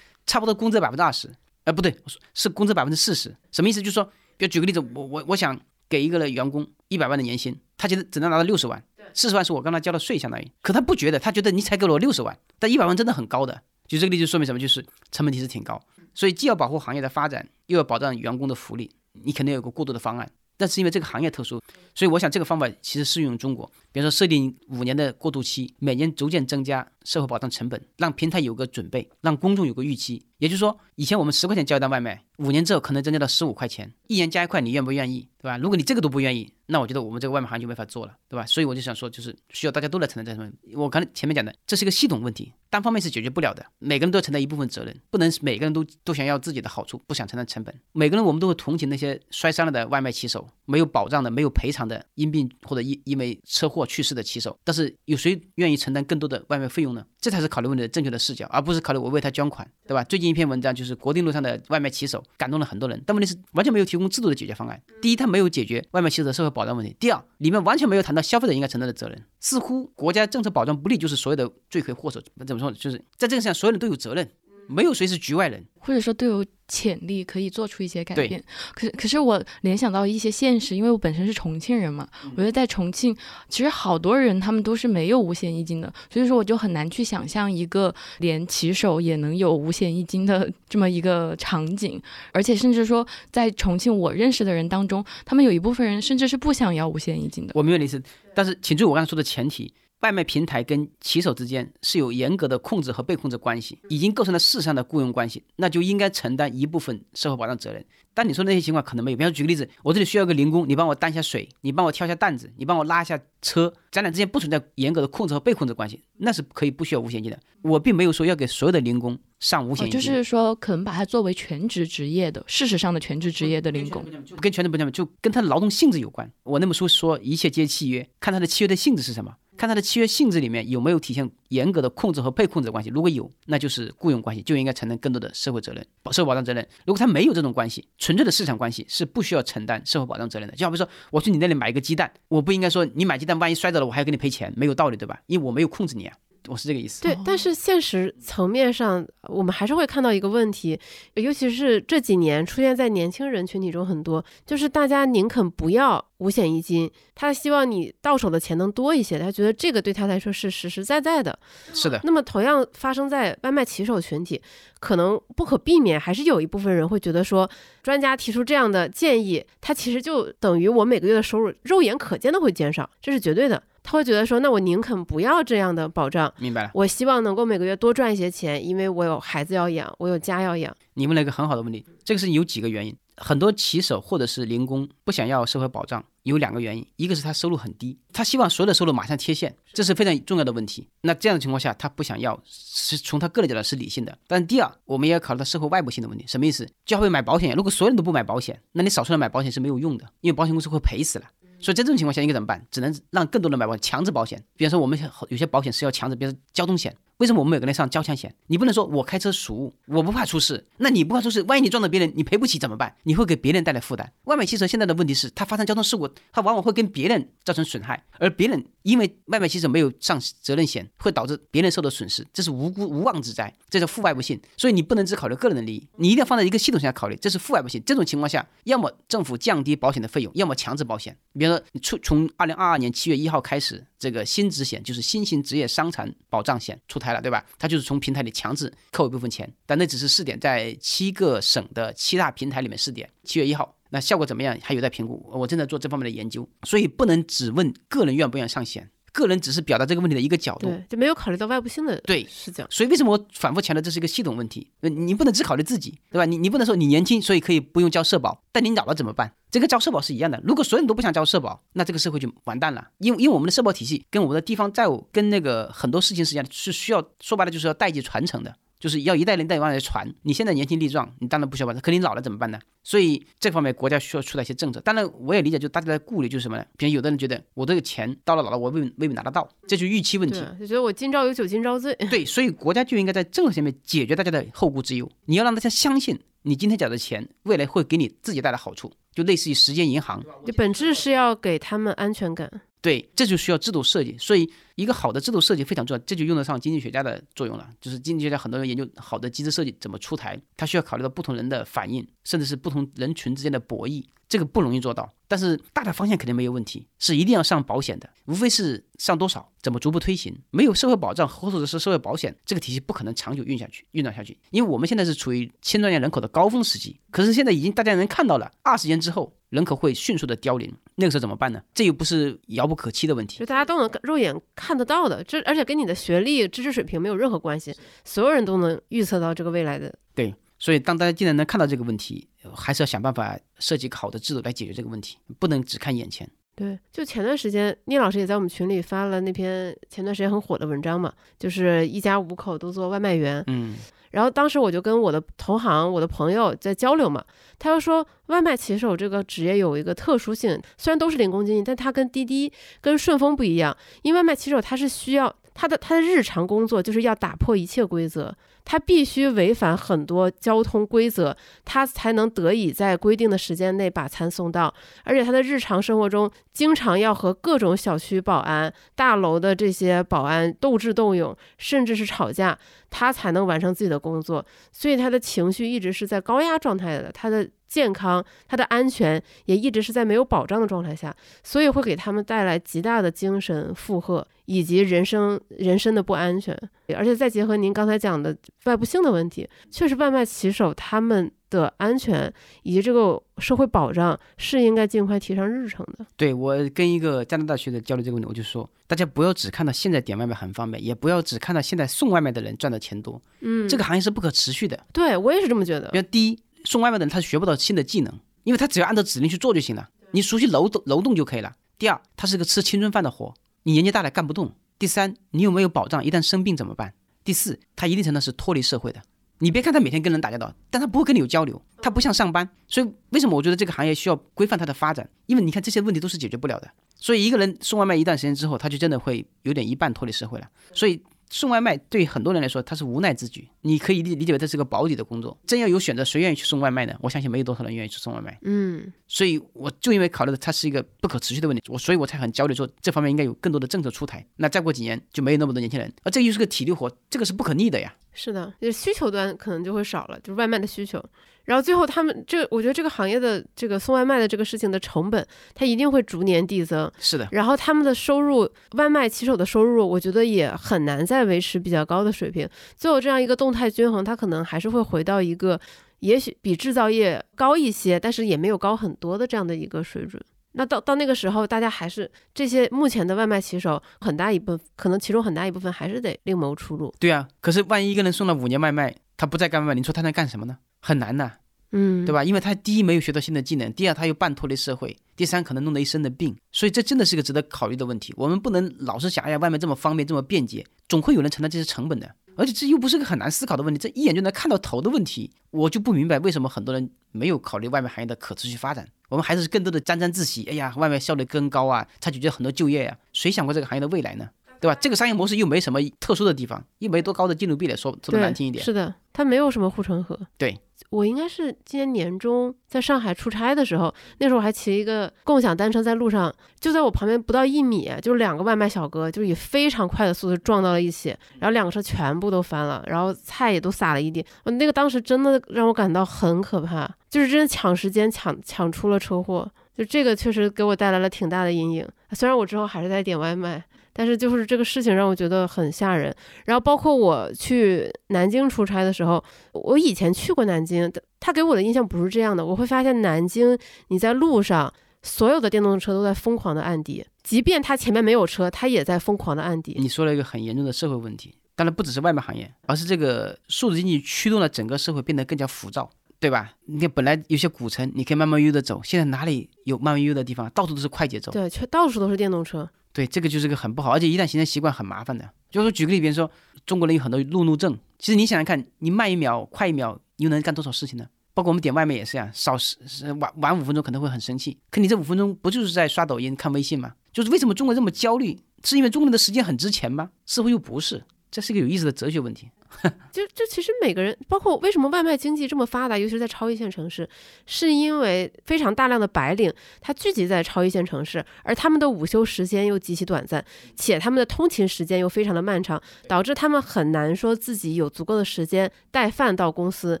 差不多工资百分之二十，呃，不对，是工资百分之四十。什么意思？就是说，比如举个例子，我我我想给一个员工一百万的年薪，他觉得只能拿到六十万，四十万是我刚才交的税，相当于，可他不觉得，他觉得你才给了我六十万，但一百万真的很高的。就这个例子说明什么？就是成本其实挺高，所以既要保护行业的发展，又要保障员工的福利，你肯定有个过渡的方案。但是因为这个行业特殊，所以我想这个方法其实适用于中国。比如说设定五年的过渡期，每年逐渐增加社会保障成本，让平台有个准备，让公众有个预期。也就是说，以前我们十块钱叫一单外卖，五年之后可能增加到十五块钱，一年加一块，你愿不愿意？对吧？如果你这个都不愿意，那我觉得我们这个外卖行业就没法做了，对吧？所以我就想说，就是需要大家都来承担这份。我刚才前面讲的，这是一个系统问题，单方面是解决不了的。每个人都要承担一部分责任，不能每个人都都想要自己的好处，不想承担成本。每个人我们都会同情那些摔伤了的外卖骑手，没有保障的、没有赔偿的，因病或者因因为车祸去世的骑手。但是有谁愿意承担更多的外卖费用呢？这才是考虑问题的正确的视角，而不是考虑我为他捐款，对吧？最近一篇文章就是国定路上的外卖骑手，感动了很多人，但问题是完全没有提供制度的解决方案。第一，他没有解决外卖骑手的社会保障问题；第二，里面完全没有谈到消费者应该承担的责任。似乎国家政策保障不力，就是所有的罪魁祸首。怎么说？就是在这个上，所有人都有责任，没有谁是局外人。或者说都有潜力可以做出一些改变。可是，可是我联想到一些现实，因为我本身是重庆人嘛，我觉得在重庆，其实好多人他们都是没有五险一金的，所以说我就很难去想象一个连骑手也能有五险一金的这么一个场景。而且，甚至说在重庆，我认识的人当中，他们有一部分人甚至是不想要五险一金的。我明白你意思，但是请注意我刚才说的前提。外卖平台跟骑手之间是有严格的控制和被控制关系，已经构成了事实上的雇佣关系，那就应该承担一部分社会保障责任。但你说那些情况可能没有，比方说举个例子，我这里需要个零工，你帮我担下水，你帮我挑下担子，你帮我拉下车，咱俩之间不存在严格的控制和被控制关系，那是可以不需要五险金的。我并没有说要给所有的零工上五险金，就是说可能把它作为全职职业的，事实上的全职职业的零工，跟全职不一样，就跟他的劳动性质有关。我那本书说一切皆契约，看他的契约的性质是什么。看他的契约性质里面有没有体现严格的控制和被控制关系，如果有，那就是雇佣关系，就应该承担更多的社会责任、社会保障责任。如果他没有这种关系，纯粹的市场关系是不需要承担社会保障责任的。就好比说，我去你那里买一个鸡蛋，我不应该说你买鸡蛋万一摔着了，我还要给你赔钱，没有道理，对吧？因为我没有控制你啊。我是这个意思。对，但是现实层面上，我们还是会看到一个问题，尤其是这几年出现在年轻人群体中很多，就是大家宁肯不要五险一金，他希望你到手的钱能多一些，他觉得这个对他来说是实实在在的。是的。那么同样发生在外卖骑手群体，可能不可避免，还是有一部分人会觉得说，专家提出这样的建议，他其实就等于我每个月的收入肉眼可见的会减少，这是绝对的。他会觉得说，那我宁肯不要这样的保障。明白了。我希望能够每个月多赚一些钱，因为我有孩子要养，我有家要养。你问了一个很好的问题，这个是有几个原因。很多骑手或者是零工不想要社会保障，有两个原因，一个是他收入很低，他希望所有的收入马上贴现，这是非常重要的问题。那这样的情况下，他不想要，是从他个人角度是理性的。但第二，我们也要考虑到社会外部性的问题。什么意思？就好比买保险，如果所有人都不买保险，那你少数人买保险是没有用的，因为保险公司会赔死了。所以在这种情况下应该怎么办？只能让更多人买保险，强制保险。比方说我们有些保险是要强制，比如交通险。为什么我们每个人上交强险？你不能说我开车熟，我不怕出事。那你不怕出事，万一你撞到别人，你赔不起怎么办？你会给别人带来负担。外卖汽车现在的问题是，它发生交通事故，它往往会跟别人造成损害，而别人因为外卖汽车没有上责任险，会导致别人受到损失，这是无辜无妄之灾，这叫负外部性。所以你不能只考虑个人的利益，你一定要放在一个系统下考虑，这是负外部性。这种情况下，要么政府降低保险的费用，要么强制保险。比如说，你出从二零二二年七月一号开始，这个新职险就是新型职业伤残保障险出台了，对吧？它就是。从平台里强制扣一部分钱，但那只是试点，在七个省的七大平台里面试点。七月一号，那效果怎么样？还有待评估。我正在做这方面的研究，所以不能只问个人愿不愿意上险，个人只是表达这个问题的一个角度，对，就没有考虑到外部性的对视角。所以为什么我反复强调这是一个系统问题？你不能只考虑自己，对吧？你你不能说你年轻，所以可以不用交社保，但你老了怎么办？这个交社保是一样的。如果所有人都不想交社保，那这个社会就完蛋了。因为因为我们的社保体系跟我们的地方债务跟那个很多事情是一样的，是需要说白了就是要代际传承的，就是要一代人代往来传。你现在年轻力壮，你当然不需要保，可你老了怎么办呢？所以这方面国家需要出台一些政策。当然我也理解，就大家的顾虑就是什么呢？比如有的人觉得我这个钱到了老了，我未未必拿得到，这就是预期问题。就觉得我今朝有酒今朝醉。对，所以国家就应该在政策上面解决大家的后顾之忧。你要让大家相信，你今天缴的钱未来会给你自己带来好处。就类似于时间银行，就本质是要给他们安全感。对，这就需要制度设计。所以一个好的制度设计非常重要，这就用得上经济学家的作用了。就是经济学家很多人研究好的机制设计怎么出台，他需要考虑到不同人的反应，甚至是不同人群之间的博弈。这个不容易做到，但是大的方向肯定没有问题，是一定要上保险的，无非是上多少，怎么逐步推行。没有社会保障或者是社会保险，这个体系不可能长久运下去、运转下去。因为我们现在是处于青壮年人口的高峰时期，可是现在已经大家能看到了，二十年之后人口会迅速的凋零，那个时候怎么办呢？这又不是遥不可期的问题，就大家都能肉眼看看得到的，这而且跟你的学历、知识水平没有任何关系，所有人都能预测到这个未来的。对。所以，当大家既然能看到这个问题，还是要想办法设计好的制度来解决这个问题，不能只看眼前。对，就前段时间，聂老师也在我们群里发了那篇前段时间很火的文章嘛，就是一家五口都做外卖员。嗯，然后当时我就跟我的同行、我的朋友在交流嘛，他就说外卖骑手这个职业有一个特殊性，虽然都是零工经济，但他跟滴滴、跟顺丰不一样，因为外卖骑手他是需要他的他的日常工作就是要打破一切规则。他必须违反很多交通规则，他才能得以在规定的时间内把餐送到。而且他的日常生活中，经常要和各种小区保安、大楼的这些保安斗智斗勇，甚至是吵架，他才能完成自己的工作。所以他的情绪一直是在高压状态的，他的。健康，他的安全也一直是在没有保障的状态下，所以会给他们带来极大的精神负荷以及人生人身的不安全。而且再结合您刚才讲的外部性的问题，确实外卖骑手他们的安全以及这个社会保障是应该尽快提上日程的。对我跟一个加拿大学者交流这个问题，我就说，大家不要只看到现在点外卖很方便，也不要只看到现在送外卖的人赚的钱多。嗯，这个行业是不可持续的。对我也是这么觉得。比如第一。送外卖的人他学不到新的技能，因为他只要按照指令去做就行了，你熟悉楼动楼动就可以了。第二，他是个吃青春饭的活，你年纪大了干不动。第三，你有没有保障？一旦生病怎么办？第四，他一定程度是脱离社会的。你别看他每天跟人打交道，但他不会跟你有交流，他不像上班。所以为什么我觉得这个行业需要规范它的发展？因为你看这些问题都是解决不了的。所以一个人送外卖一段时间之后，他就真的会有点一半脱离社会了。所以。送外卖对很多人来说，他是无奈之举。你可以理理解为这是个保底的工作。真要有选择，谁愿意去送外卖呢？我相信没有多少人愿意去送外卖。嗯，所以我就因为考虑到它是一个不可持续的问题，我所以我才很焦虑，说这方面应该有更多的政策出台。那再过几年就没有那么多年轻人，而这又是个体力活，这个是不可逆的呀。是的，就是需求端可能就会少了，就是外卖的需求。然后最后他们这，我觉得这个行业的这个送外卖的这个事情的成本，它一定会逐年递增。是的。然后他们的收入，外卖骑手的收入，我觉得也很难再维持比较高的水平。最后这样一个动态均衡，它可能还是会回到一个，也许比制造业高一些，但是也没有高很多的这样的一个水准。那到到那个时候，大家还是这些目前的外卖骑手，很大一部分可能其中很大一部分还是得另谋出路。对啊，可是万一一个人送了五年外卖，他不再干外卖，你说他能干什么呢？很难呐。嗯，对吧？因为他第一没有学到新的技能，第二他又半脱离社会，第三可能弄得一身的病，所以这真的是个值得考虑的问题。我们不能老是想，哎呀，外面这么方便，这么便捷，总会有人承担这些成本的。而且这又不是个很难思考的问题，这一眼就能看到头的问题。我就不明白为什么很多人没有考虑外卖行业的可持续发展。我们还是更多的沾沾自喜，哎呀，外卖效率更高啊，它解决很多就业呀。谁想过这个行业的未来呢？对吧？这个商业模式又没什么特殊的地方，又没多高的进入壁垒，说说的难听一点。是的，它没有什么护城河。对。我应该是今年年中在上海出差的时候，那时候我还骑一个共享单车在路上，就在我旁边不到一米，就是两个外卖小哥，就以非常快的速度撞到了一起，然后两个车全部都翻了，然后菜也都洒了一地。我那个当时真的让我感到很可怕，就是真的抢时间抢抢出了车祸，就这个确实给我带来了挺大的阴影。虽然我之后还是在点外卖。但是就是这个事情让我觉得很吓人，然后包括我去南京出差的时候，我以前去过南京，他给我的印象不是这样的。我会发现南京你在路上，所有的电动车都在疯狂的按底，即便他前面没有车，他也在疯狂的按底。你说了一个很严重的社会问题，当然不只是外卖行业，而是这个数字经济驱动了整个社会变得更加浮躁，对吧？你看本来有些古城你可以慢慢悠悠的走，现在哪里有慢慢悠悠的地方？到处都是快节奏，对，却到处都是电动车。对，这个就是个很不好，而且一旦形成习惯，很麻烦的。就是说，举个例，比如说，中国人有很多路怒症。其实你想想看，你慢一秒、快一秒，你又能干多少事情呢？包括我们点外卖也是呀，少是晚晚五分钟可能会很生气。可你这五分钟不就是在刷抖音、看微信吗？就是为什么中国这么焦虑？是因为中国人的时间很值钱吗？似乎又不是。这是一个有意思的哲学问题。(laughs) 就就其实每个人，包括为什么外卖经济这么发达，尤其是在超一线城市，是因为非常大量的白领他聚集在超一线城市，而他们的午休时间又极其短暂，且他们的通勤时间又非常的漫长，导致他们很难说自己有足够的时间带饭到公司，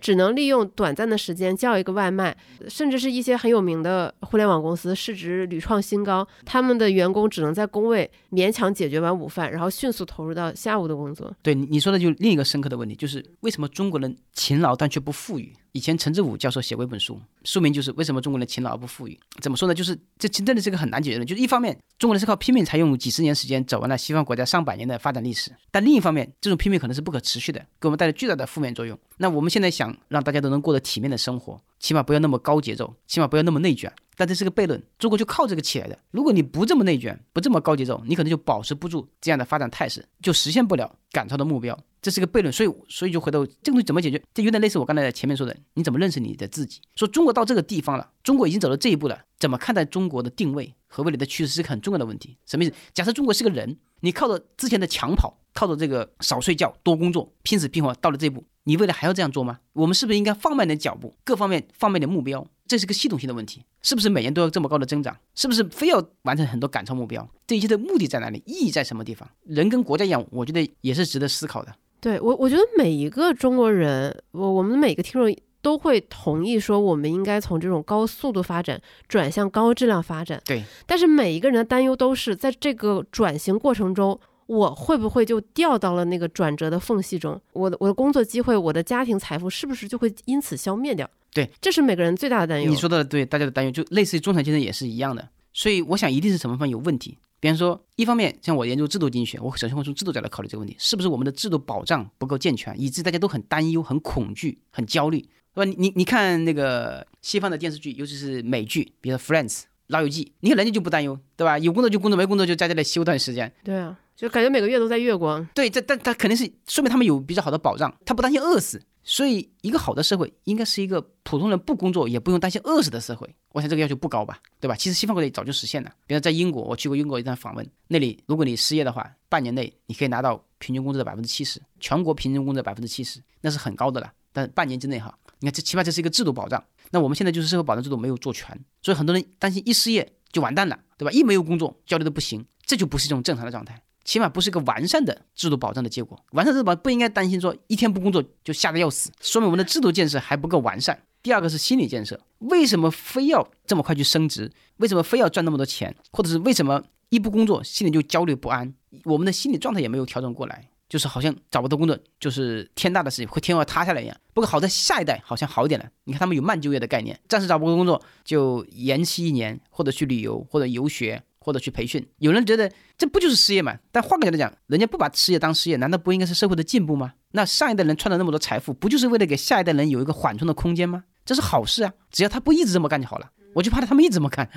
只能利用短暂的时间叫一个外卖，甚至是一些很有名的互联网公司市值屡创新高，他们的员工只能在工位勉强解决完午饭，然后迅速投入到下午的工作。对你你说的就另一个深刻的问题，就是为什么中国人勤劳但却不富裕？以前陈志武教授写过一本书，书名就是为什么中国人勤劳而不富裕？怎么说呢？就是这真的是个很难解决的。就是一方面，中国人是靠拼命才用几十年时间走完了西方国家上百年的发展历史，但另一方面，这种拼命可能是不可持续的，给我们带来巨大的负面作用。那我们现在想让大家都能过得体面的生活，起码不要那么高节奏，起码不要那么内卷。但这是个悖论，中国就靠这个起来的。如果你不这么内卷，不这么高节奏，你可能就保持不住这样的发展态势，就实现不了赶超的目标。这是个悖论，所以所以就回头这个东西怎么解决？这有点类似我刚才前面说的，你怎么认识你的自己？说中国到这个地方了，中国已经走到这一步了，怎么看待中国的定位和未来的趋势是个很重要的问题。什么意思？假设中国是个人，你靠着之前的抢跑，靠着这个少睡觉、多工作、拼死拼活到了这一步，你未来还要这样做吗？我们是不是应该放慢点脚步，各方面放慢点目标？这是个系统性的问题，是不是每年都要这么高的增长？是不是非要完成很多赶超目标？这一切的目的在哪里？意义在什么地方？人跟国家一样，我觉得也是值得思考的。对我，我觉得每一个中国人，我我们每个听众都会同意说，我们应该从这种高速度发展转向高质量发展。对，但是每一个人的担忧都是在这个转型过程中，我会不会就掉到了那个转折的缝隙中？我的我的工作机会，我的家庭财富，是不是就会因此消灭掉？对，这是每个人最大的担忧。你说的对，大家的担忧就类似于中产阶层也是一样的。所以我想，一定是什么方面有问题。比方说，一方面像我研究制度经济学，我首先会从制度角度考虑这个问题，是不是我们的制度保障不够健全，以致大家都很担忧、很恐惧、很焦虑，对吧？你你你看那个西方的电视剧，尤其是美剧，比如说《Friends》老友记，你看人家就不担忧，对吧？有工作就工作，没工作就在家里休段时间。对啊，就感觉每个月都在月光。对，这但他肯定是说明他们有比较好的保障，他不担心饿死。所以，一个好的社会应该是一个普通人不工作也不用担心饿死的社会。我想这个要求不高吧，对吧？其实西方国家早就实现了。比如在英国，我去过英国一段访问，那里如果你失业的话，半年内你可以拿到平均工资的百分之七十，全国平均工资的百分之七十，那是很高的了。但半年之内哈，你看这起码这是一个制度保障。那我们现在就是社会保障制度没有做全，所以很多人担心一失业就完蛋了，对吧？一没有工作，焦虑的不行，这就不是一种正常的状态。起码不是一个完善的制度保障的结果。完善制度保不应该担心说一天不工作就吓得要死，说明我们的制度建设还不够完善。第二个是心理建设，为什么非要这么快去升职？为什么非要赚那么多钱？或者是为什么一不工作心里就焦虑不安？我们的心理状态也没有调整过来，就是好像找不到工作就是天大的事情，会天要塌下来一样。不过好在下一代好像好一点了，你看他们有慢就业的概念，暂时找不到工作就延期一年，或者去旅游，或者游学。或者去培训，有人觉得这不就是失业吗？但换个角度讲，人家不把失业当失业，难道不应该是社会的进步吗？那上一代人创造那么多财富，不就是为了给下一代人有一个缓冲的空间吗？这是好事啊！只要他不一直这么干就好了。我就怕他们一直这么干，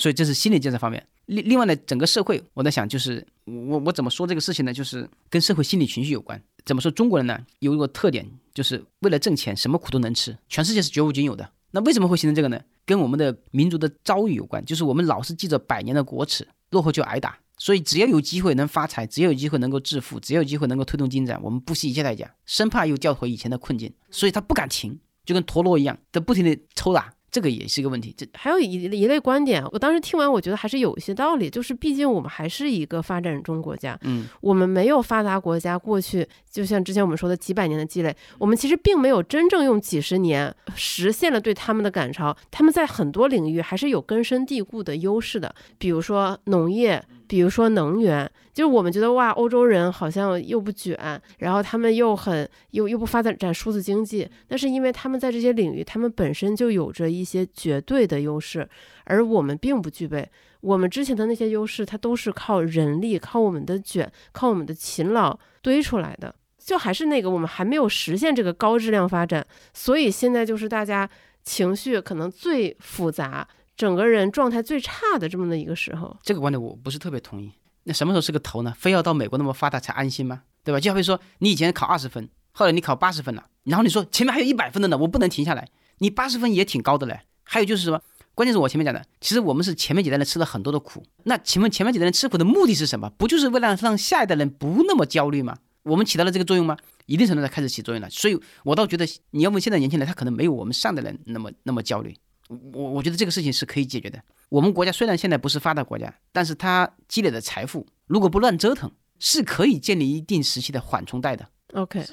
所以这是心理建设方面。另另外呢，整个社会，我在想，就是我我怎么说这个事情呢？就是跟社会心理情绪有关。怎么说？中国人呢有一个特点，就是为了挣钱，什么苦都能吃，全世界是绝无仅有的。那为什么会形成这个呢？跟我们的民族的遭遇有关，就是我们老是记着百年的国耻，落后就挨打，所以只要有机会能发财，只要有机会能够致富，只要有机会能够推动进展，我们不惜一切代价，生怕又掉回以前的困境，所以他不敢停，就跟陀螺一样，在不停的抽打。这个也是一个问题。这还有一一类观点，我当时听完，我觉得还是有一些道理。就是毕竟我们还是一个发展中国家，嗯，我们没有发达国家过去，就像之前我们说的几百年的积累，我们其实并没有真正用几十年实现了对他们的赶超。他们在很多领域还是有根深蒂固的优势的，比如说农业。比如说能源，就是我们觉得哇，欧洲人好像又不卷，然后他们又很又又不发展展数字经济，那是因为他们在这些领域，他们本身就有着一些绝对的优势，而我们并不具备。我们之前的那些优势，它都是靠人力、靠我们的卷、靠我们的勤劳堆出来的。就还是那个，我们还没有实现这个高质量发展，所以现在就是大家情绪可能最复杂。整个人状态最差的这么的一个时候，这个观点我不是特别同意。那什么时候是个头呢？非要到美国那么发达才安心吗？对吧？就好比说，你以前考二十分，后来你考八十分了，然后你说前面还有一百分的呢，我不能停下来。你八十分也挺高的嘞。还有就是什么？关键是我前面讲的，其实我们是前面几代人吃了很多的苦。那请问前面几代人吃苦的目的是什么？不就是为了让下一代人不那么焦虑吗？我们起到了这个作用吗？一定程度上开始起作用了。所以我倒觉得，你要问现在年轻人，他可能没有我们上代人那么那么焦虑。我我觉得这个事情是可以解决的。我们国家虽然现在不是发达国家，但是它积累的财富，如果不乱折腾，是可以建立一定时期的缓冲带的。OK，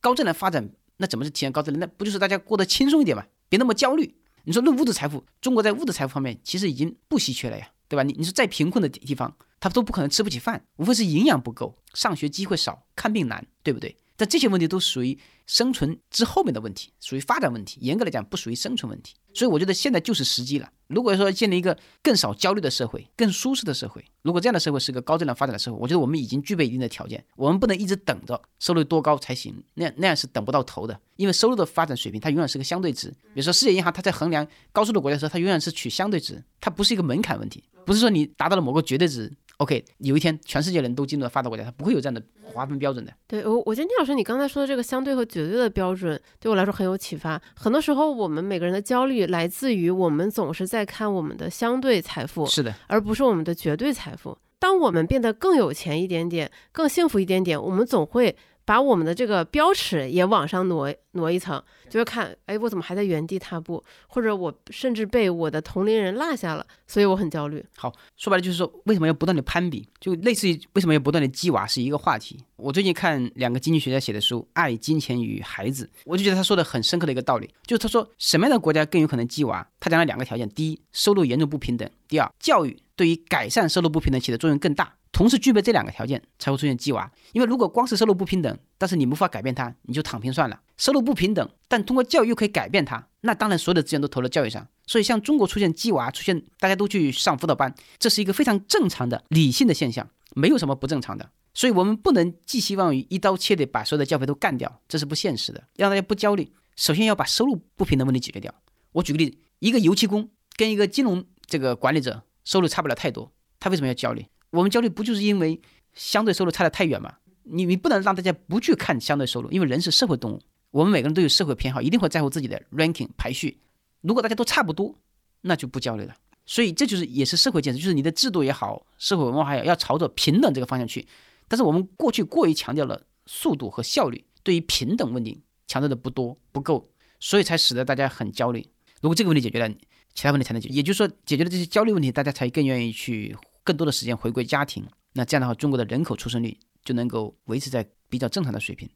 高质量发展，那怎么是体现高质量？那不就是大家过得轻松一点嘛，别那么焦虑。你说论物质财富，中国在物质财富方面其实已经不稀缺了呀，对吧？你你说再贫困的地方，他都不可能吃不起饭，无非是营养不够，上学机会少，看病难，对不对？但这些问题都属于生存之后面的问题，属于发展问题。严格来讲，不属于生存问题。所以我觉得现在就是时机了。如果说建立一个更少焦虑的社会，更舒适的社会，如果这样的社会是个高质量发展的社会，我觉得我们已经具备一定的条件。我们不能一直等着收入多高才行，那样那样是等不到头的。因为收入的发展水平它永远是个相对值。比如说世界银行，它在衡量高收入国家的时候，它永远是取相对值，它不是一个门槛问题，不是说你达到了某个绝对值 (laughs)，OK，有一天全世界人都进入了发达国家，它不会有这样的划分标准的。对我，我觉得聂老师你刚才说的这个相对和绝对的标准，对我来说很有启发。很多时候，我们每个人的焦虑来自于我们总是在看我们的相对财富，是的，而不是我们的绝对财富。当我们变得更有钱一点点，更幸福一点点，我们总会把我们的这个标尺也往上挪挪一层，就是看，哎，我怎么还在原地踏步，或者我甚至被我的同龄人落下了，所以我很焦虑。好，说白了就是说，为什么要不断的攀比？就类似于为什么要不断的鸡娃是一个话题。我最近看两个经济学家写的书《爱、金钱与孩子》，我就觉得他说的很深刻的一个道理，就是他说什么样的国家更有可能鸡娃？他讲了两个条件：第一，收入严重不平等；第二，教育对于改善收入不平等起的作用更大。同时具备这两个条件，才会出现鸡娃。因为如果光是收入不平等，但是你无法改变它，你就躺平算了。收入不平等，但通过教育又可以改变它，那当然所有的资源都投到教育上。所以像中国出现鸡娃，出现大家都去上辅导班，这是一个非常正常的、理性的现象，没有什么不正常的。所以我们不能寄希望于一刀切的把所有的教培都干掉，这是不现实的。让大家不焦虑，首先要把收入不平等问题解决掉。我举个例子，一个油漆工跟一个金融这个管理者收入差不了太多，他为什么要焦虑？我们焦虑不就是因为相对收入差得太远吗？你你不能让大家不去看相对收入，因为人是社会动物，我们每个人都有社会偏好，一定会在乎自己的 ranking 排序。如果大家都差不多，那就不焦虑了。所以这就是也是社会建设，就是你的制度也好，社会文化也好，要朝着平等这个方向去。但是我们过去过于强调了速度和效率，对于平等问题强调的不多不够，所以才使得大家很焦虑。如果这个问题解决了，其他问题才能解决。也就是说，解决了这些焦虑问题，大家才更愿意去更多的时间回归家庭。那这样的话，中国的人口出生率就能够维持在比较正常的水平。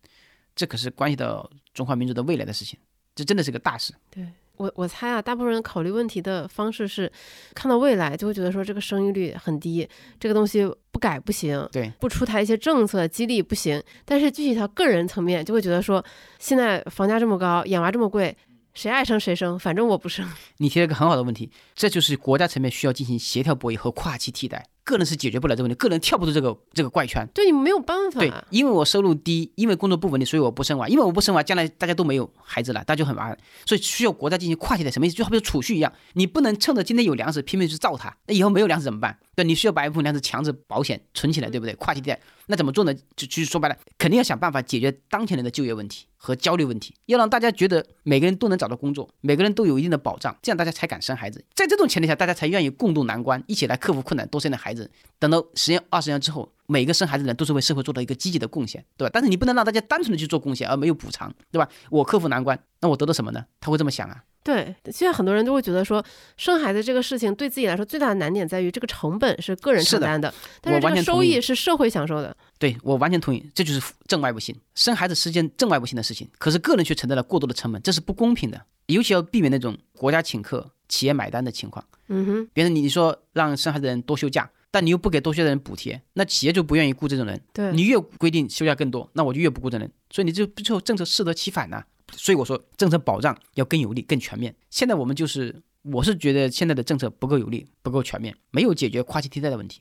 这可是关系到中华民族的未来的事情，这真的是个大事。对我，我猜啊，大部分人考虑问题的方式是看到未来，就会觉得说这个生育率很低，这个东西不改不行，对，不出台一些政策激励不行。但是具体到个人层面，就会觉得说，现在房价这么高，养娃这么贵，谁爱生谁生，反正我不生。你提了一个很好的问题，这就是国家层面需要进行协调博弈和跨期替代。个人是解决不了这个问题，个人跳不出这个这个怪圈。对你没有办法。对，因为我收入低，因为工作不稳定，所以我不生娃。因为我不生娃，将来大家都没有孩子了，大家就很麻烦。所以需要国家进行跨期的，什么意思？就好比储蓄一样，你不能趁着今天有粮食拼命去造它，那以后没有粮食怎么办？对，你需要把一部分粮食强制保险存起来，对不对？跨替代，那怎么做呢？就其实说白了，肯定要想办法解决当前人的就业问题和焦虑问题，要让大家觉得每个人都能找到工作，每个人都有一定的保障，这样大家才敢生孩子。在这种前提下，大家才愿意共度难关，一起来克服困难，多生点孩子。等到十年、二十年之后，每个生孩子的人都是为社会做到一个积极的贡献，对吧？但是你不能让大家单纯的去做贡献而没有补偿，对吧？我克服难关，那我得到什么呢？他会这么想啊？对，现在很多人都会觉得说，生孩子这个事情对自己来说最大的难点在于这个成本是个人承担的，但是这个收益是社会享受的。对我完全同意，这就是正外部性。生孩子是件正外部性的事情，可是个人却承担了过多的成本，这是不公平的。尤其要避免那种国家请客、企业买单的情况。嗯哼，别人你说让生孩子的人多休假，但你又不给多休的人补贴，那企业就不愿意雇这种人。对，你越规定休假更多，那我就越不雇这人，所以你就最后政策适得其反呐、所以我说政策保障要更有力、更全面。现在我们就是，我是觉得现在的政策不够有力、不够全面，没有解决跨期替代的问题。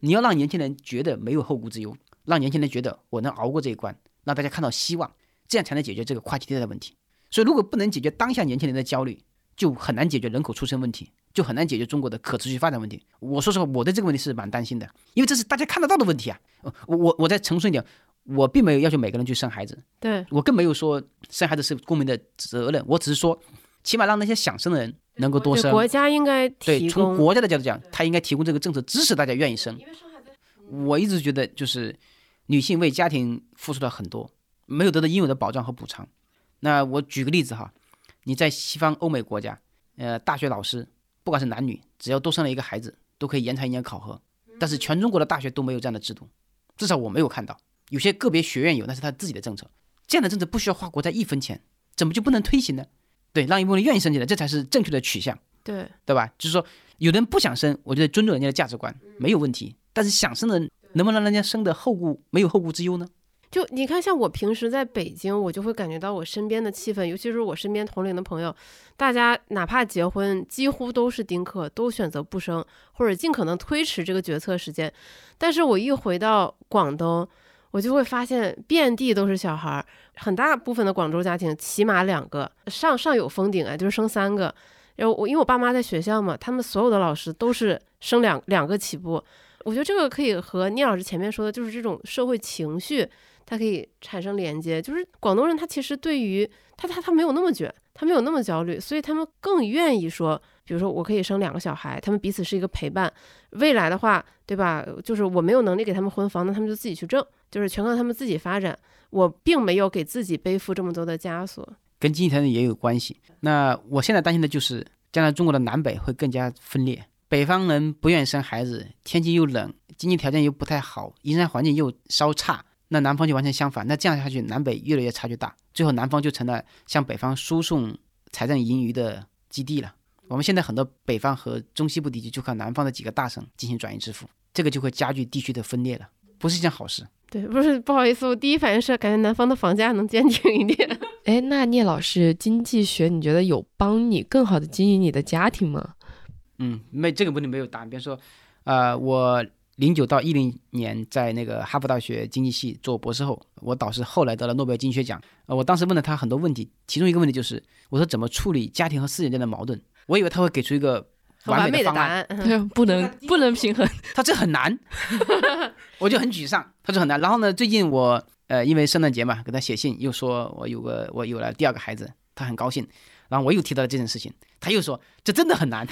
你要让年轻人觉得没有后顾之忧，让年轻人觉得我能熬过这一关，让大家看到希望，这样才能解决这个跨期替代的问题。所以，如果不能解决当下年轻人的焦虑，就很难解决人口出生问题，就很难解决中国的可持续发展问题。我说实话，我对这个问题是蛮担心的，因为这是大家看得到的问题啊。我我我再陈述一点，我并没有要求每个人去生孩子，对我更没有说生孩子是公民的责任，我只是说，起码让那些想生的人能够多生。国家应该对，提。从国家的角度讲，他应该提供这个政策，支持大家愿意生。我一直觉得就是，女性为家庭付出了很多，没有得到应有的保障和补偿。那我举个例子哈，你在西方欧美国家，呃，大学老师不管是男女，只要多生了一个孩子，都可以延长一年考核。但是全中国的大学都没有这样的制度，至少我没有看到。有些个别学院有，那是他自己的政策。这样的政策不需要花国家一分钱，怎么就不能推行呢？对，让一部分人愿意生起来，这才是正确的取向，对对吧？就是说，有的人不想生，我觉得尊重人家的价值观没有问题。但是想生的人，能不能让人家生的后顾没有后顾之忧呢？就你看，像我平时在北京，我就会感觉到我身边的气氛，尤其是我身边同龄的朋友，大家哪怕结婚，几乎都是丁克，都选择不生，或者尽可能推迟这个决策时间。但是我一回到广东，我就会发现遍地都是小孩儿，很大部分的广州家庭起码两个，上上有封顶啊，就是生三个。然后我因为我爸妈在学校嘛，他们所有的老师都是生两两个起步。我觉得这个可以和聂老师前面说的，就是这种社会情绪。它可以产生连接，就是广东人他其实对于他他他没有那么卷，他没有那么焦虑，所以他们更愿意说，比如说我可以生两个小孩，他们彼此是一个陪伴。未来的话，对吧？就是我没有能力给他们婚房，那他们就自己去挣，就是全靠他们自己发展。我并没有给自己背负这么多的枷锁，跟经济条件也有关系。那我现在担心的就是将来中国的南北会更加分裂，北方人不愿意生孩子，天气又冷，经济条件又不太好，营商环境又稍差。那南方就完全相反，那这样下去，南北越来越差距大，最后南方就成了向北方输送财政盈余的基地了。我们现在很多北方和中西部地区就靠南方的几个大省进行转移支付，这个就会加剧地区的分裂了，不是一件好事。对，不是不好意思，我第一反应是感觉南方的房价能坚挺一点。(laughs) 哎，那聂老师，经济学你觉得有帮你更好的经营你的家庭吗？嗯，没这个问题没有答案。比如说，呃，我。零九到一零年，在那个哈佛大学经济系做博士后，我导师后来得了诺贝尔经济学奖。呃，我当时问了他很多问题，其中一个问题就是，我说怎么处理家庭和事业间的矛盾？我以为他会给出一个完美的答案，对 (laughs) 不能不能平衡。(laughs) 他这很难，(laughs) 我就很沮丧。他说很难。然后呢，最近我呃因为圣诞节嘛，给他写信，又说我有个我有了第二个孩子，他很高兴。然后我又提到了这件事情，他又说这真的很难。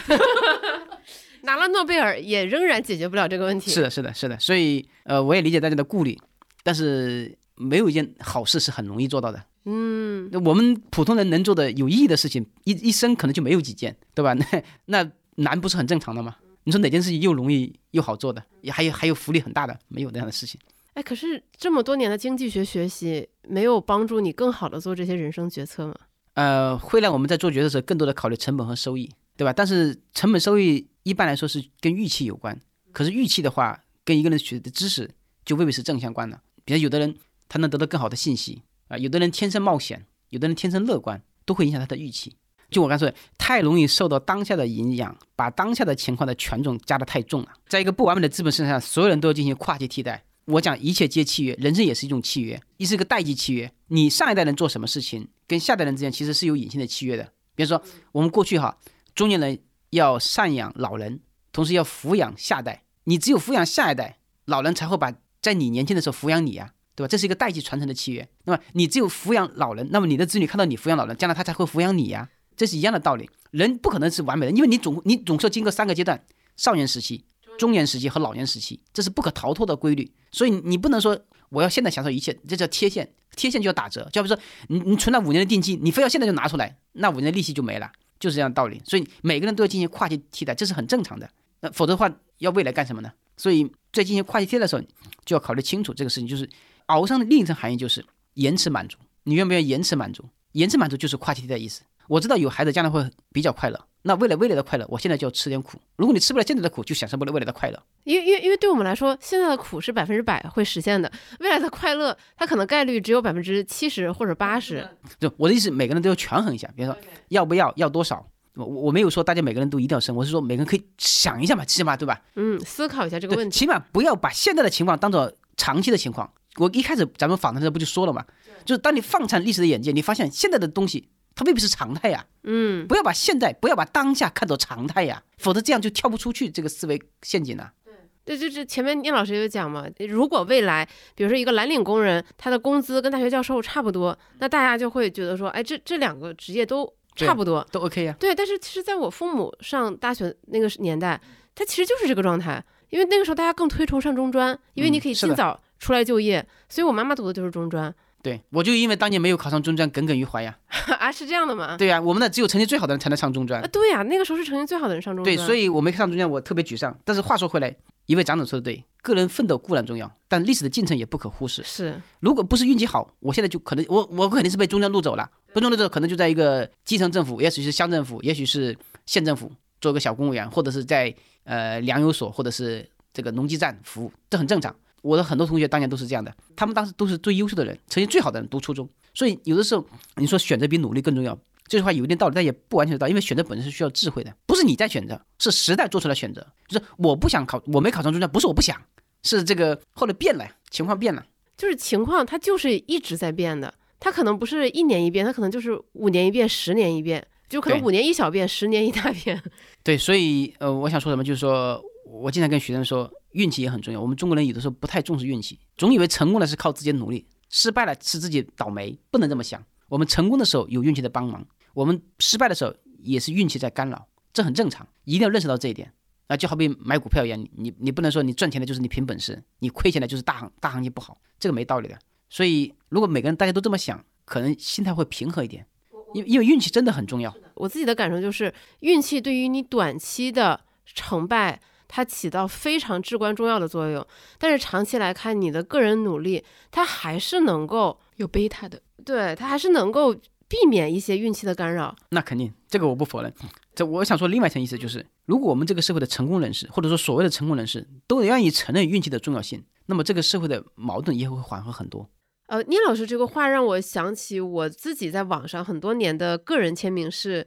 拿了诺贝尔也仍然解决不了这个问题。是的，是的，是的。所以，呃，我也理解大家的顾虑，但是没有一件好事是很容易做到的。嗯，那我们普通人能做的有意义的事情，一一生可能就没有几件，对吧？那那难不是很正常的吗？你说哪件事情又容易又好做的，也还有还有福利很大的，没有那样的事情。哎，可是这么多年的经济学学习，没有帮助你更好的做这些人生决策吗？呃，会让我们在做决策的时候，更多的考虑成本和收益，对吧？但是成本收益。一般来说是跟预期有关，可是预期的话，跟一个人学的知识就未必是正相关的。比如有的人他能得到更好的信息啊，有的人天生冒险，有的人天生乐观，都会影响他的预期。就我刚说的，太容易受到当下的影响，把当下的情况的权重加得太重了。在一个不完美的资本市场上，所有人都要进行跨界替代。我讲一切皆契约，人生也是一种契约，一是一个代际契约。你上一代人做什么事情，跟下代人之间其实是有隐性的契约的。比如说我们过去哈，中年人。要赡养老人，同时要抚养下代。你只有抚养下一代，老人才会把在你年轻的时候抚养你呀，对吧？这是一个代际传承的契约。那么你只有抚养老人，那么你的子女看到你抚养老人，将来他才会抚养你呀。这是一样的道理。人不可能是完美的，因为你总你总是要经过三个阶段：少年时期、中年时期和老年时期，这是不可逃脱的规律。所以你不能说我要现在享受一切，这叫贴现，贴现就要打折。就比如说你你存了五年的定金，你非要现在就拿出来，那五年的利息就没了。就是这样道理，所以每个人都要进行跨界替代，这是很正常的。那否则的话，要未来干什么呢？所以在进行跨界替代的时候，就要考虑清楚这个事情。就是熬上的另一层含义就是延迟满足，你愿不愿意延迟满足？延迟满足就是跨界替代意思。我知道有孩子将来会比较快乐。那为了未来的快乐，我现在就要吃点苦。如果你吃不了现在的苦，就享受不了未来的快乐。因为因为因为对我们来说，现在的苦是百分之百会实现的，未来的快乐它可能概率只有百分之七十或者八十。就我的意思，每个人都要权衡一下，比如说要不要，要多少。我我没有说大家每个人都一定要生，我是说每个人可以想一下嘛，起码对吧？嗯，思考一下这个问题。起码不要把现在的情况当做长期的情况。我一开始咱们访谈的时候不就说了嘛，就是当你放长历史的眼界，你发现现在的东西。它未必是常态呀，嗯，不要把现在，不要把当下看作常态呀，否则这样就跳不出去这个思维陷阱了。对，对，就是前面聂老师有讲嘛，如果未来，比如说一个蓝领工人，他的工资跟大学教授差不多，那大家就会觉得说，哎，这这两个职业都差不多，都 OK 呀。对，但是其实在我父母上大学那个年代，他其实就是这个状态，因为那个时候大家更推崇上中专，因为你可以尽早。出来就业。所以我妈妈读的就是中专对我就因为当年没有考上中专耿耿于怀呀。(laughs) 啊，是这样的吗？对呀、我们那只有成绩最好的人才能上中专啊，。对呀、那个时候是成绩最好的人上中专。对，所以我没上中专，我特别沮丧。但是话说回来，一位长者说的对，个人奋斗固然重要，但历史的进程也不可忽视。是如果不是运气好，我现在就可能我我肯定是被中专录走了，被中央录走可能就在一个基层政府，也许是乡政府，也许是县政府做个小公务员，或者是在呃粮油所或者是这个农机站服务，这很正常。我的很多同学当年都是这样的，他们当时都是最优秀的人，成绩最好的人读初中，所以有的时候你说选择比努力更重要，这句话有一定道理，但也不完全是道理，因为选择本身是需要智慧的，不是你在选择，是时代做出来选择。就是我不想考，我没考上中专，不是我不想，是这个后来变了，情况变了。就是情况，它就是一直在变的。它可能不是一年一变，它可能就是五年一变，十年一变，就可能五年一小变，十年一大变。(laughs) 对，所以呃，我想说什么，就是说我经常跟学生说，运气也很重要。我们中国人有的时候不太重视运气，总以为成功了是靠自己的努力，失败了是自己倒霉，不能这么想。我们成功的时候有运气在帮忙，我们失败的时候也是运气在干扰，这很正常，一定要认识到这一点。啊，就好比买股票一样，你你你不能说你赚钱的就是你凭本事，你亏钱的就是大行大行情不好，这个没道理的。所以如果每个人大家都这么想，可能心态会平和一点，因为因为运气真的很重要。我自己的感受就是，运气对于你短期的成败，它起到非常至关重要的作用。但是长期来看，你的个人努力，它还是能够，有贝塔的，对，它还是能够避免一些运气的干扰。那肯定，这个我不否认。这我想说另外一层意思就是，如果我们这个社会的成功人士，或者说所谓的成功人士，都愿意承认运气的重要性，那么这个社会的矛盾也会缓和很多。呃，聂老师这个话让我想起我自己在网上很多年的个人签名是，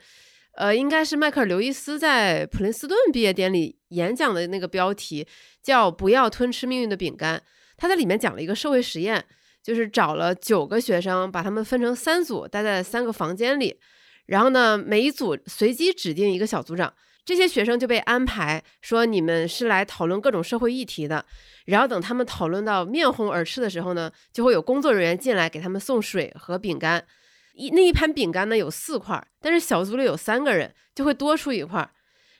呃，应该是迈克尔·刘易斯在普林斯顿毕业典礼演讲的那个标题叫“不要吞吃命运的饼干”。他在里面讲了一个社会实验，就是找了九个学生，把他们分成三组，待在三个房间里，然后呢，每一组随机指定一个小组长。这些学生就被安排说，你们是来讨论各种社会议题的。然后等他们讨论到面红耳赤的时候呢，就会有工作人员进来给他们送水和饼干。一那一盘饼干呢有四块，但是小组里有三个人，就会多出一块。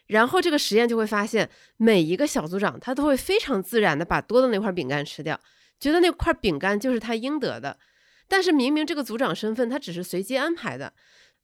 然后这个实验就会发现，每一个小组长他都会非常自然的把多的那块饼干吃掉，觉得那块饼干就是他应得的。但是明明这个组长身份他只是随机安排的，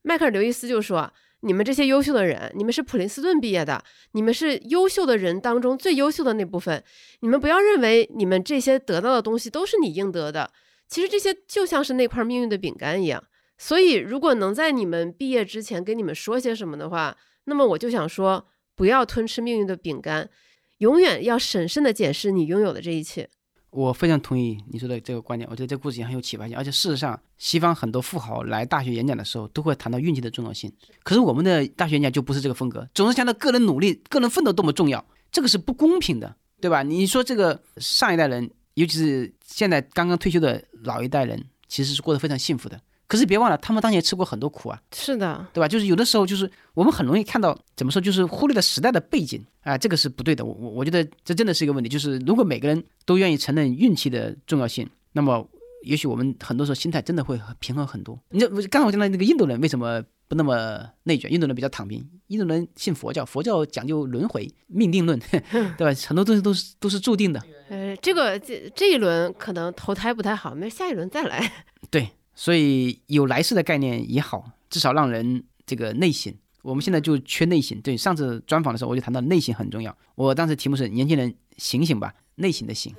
迈克尔·刘易斯就说：“你们这些优秀的人，你们是普林斯顿毕业的，你们是优秀的人当中最优秀的那部分。你们不要认为你们这些得到的东西都是你应得的，其实这些就像是那块命运的饼干一样。所以，如果能在你们毕业之前跟你们说些什么的话，那么我就想说，不要吞吃命运的饼干，永远要审慎的检视你拥有的这一切。我非常同意你说的这个观点，我觉得这个故事也很有启发性。而且事实上，西方很多富豪来大学演讲的时候，都会谈到运气的重要性。可是我们的大学演讲就不是这个风格，总是强调个人努力、个人奋斗多么重要，这个是不公平的，对吧？你说这个上一代人，尤其是现在刚刚退休的老一代人，其实是过得非常幸福的。可是别忘了，他们当年也吃过很多苦啊，是的，对吧？就是有的时候，就是我们很容易看到，怎么说，就是忽略了时代的背景啊，这个是不对的。我我我觉得这真的是一个问题。就是如果每个人都愿意承认运气的重要性，那么也许我们很多时候心态真的会平衡很多。你就刚才我讲到那个印度人为什么不那么内卷？印度人比较躺平，印度人信佛教，佛教讲究轮回、命定论，(laughs) 对吧？很多东西都是都是注定的。呃，这个这这一轮可能投胎不太好，没事下一轮再来。对，所以有来世的概念也好，至少让人这个内省。我们现在就缺内省。对，上次专访的时候我就谈到内省很重要。我当时题目是“年轻人醒醒吧”，内省的醒。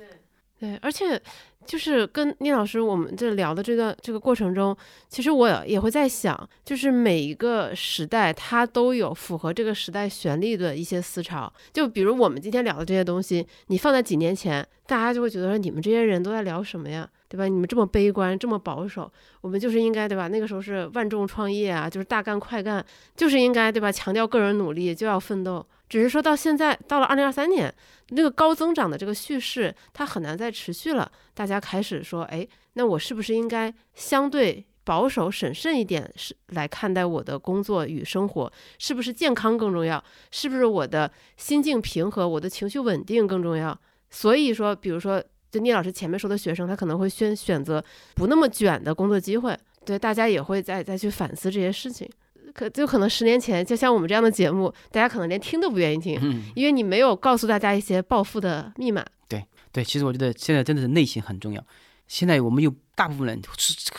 对，而且就是跟聂老师我们这聊的这段这个过程中，其实我也会在想，就是每一个时代它都有符合这个时代旋律的一些思潮。就比如我们今天聊的这些东西，你放在几年前，大家就会觉得说你们这些人都在聊什么呀？对吧？你们这么悲观，这么保守，我们就是应该对吧？那个时候是万众创业啊，就是大干快干，就是应该对吧？强调个人努力，就要奋斗。只是说到现在，到了二零二三年，那个高增长的这个叙事，它很难再持续了。大家开始说，哎，那我是不是应该相对保守、审慎一点，是来看待我的工作与生活？是不是健康更重要？是不是我的心境平和、我的情绪稳定更重要？所以说，比如说，就聂老师前面说的学生，他可能会选选择不那么卷的工作机会。对，大家也会再再去反思这些事情。可就可能十年前，就像我们这样的节目，大家可能连听都不愿意听，嗯，因为你没有告诉大家一些暴富的密码。对对，其实我觉得现在真的是内心很重要。现在我们有大部分人，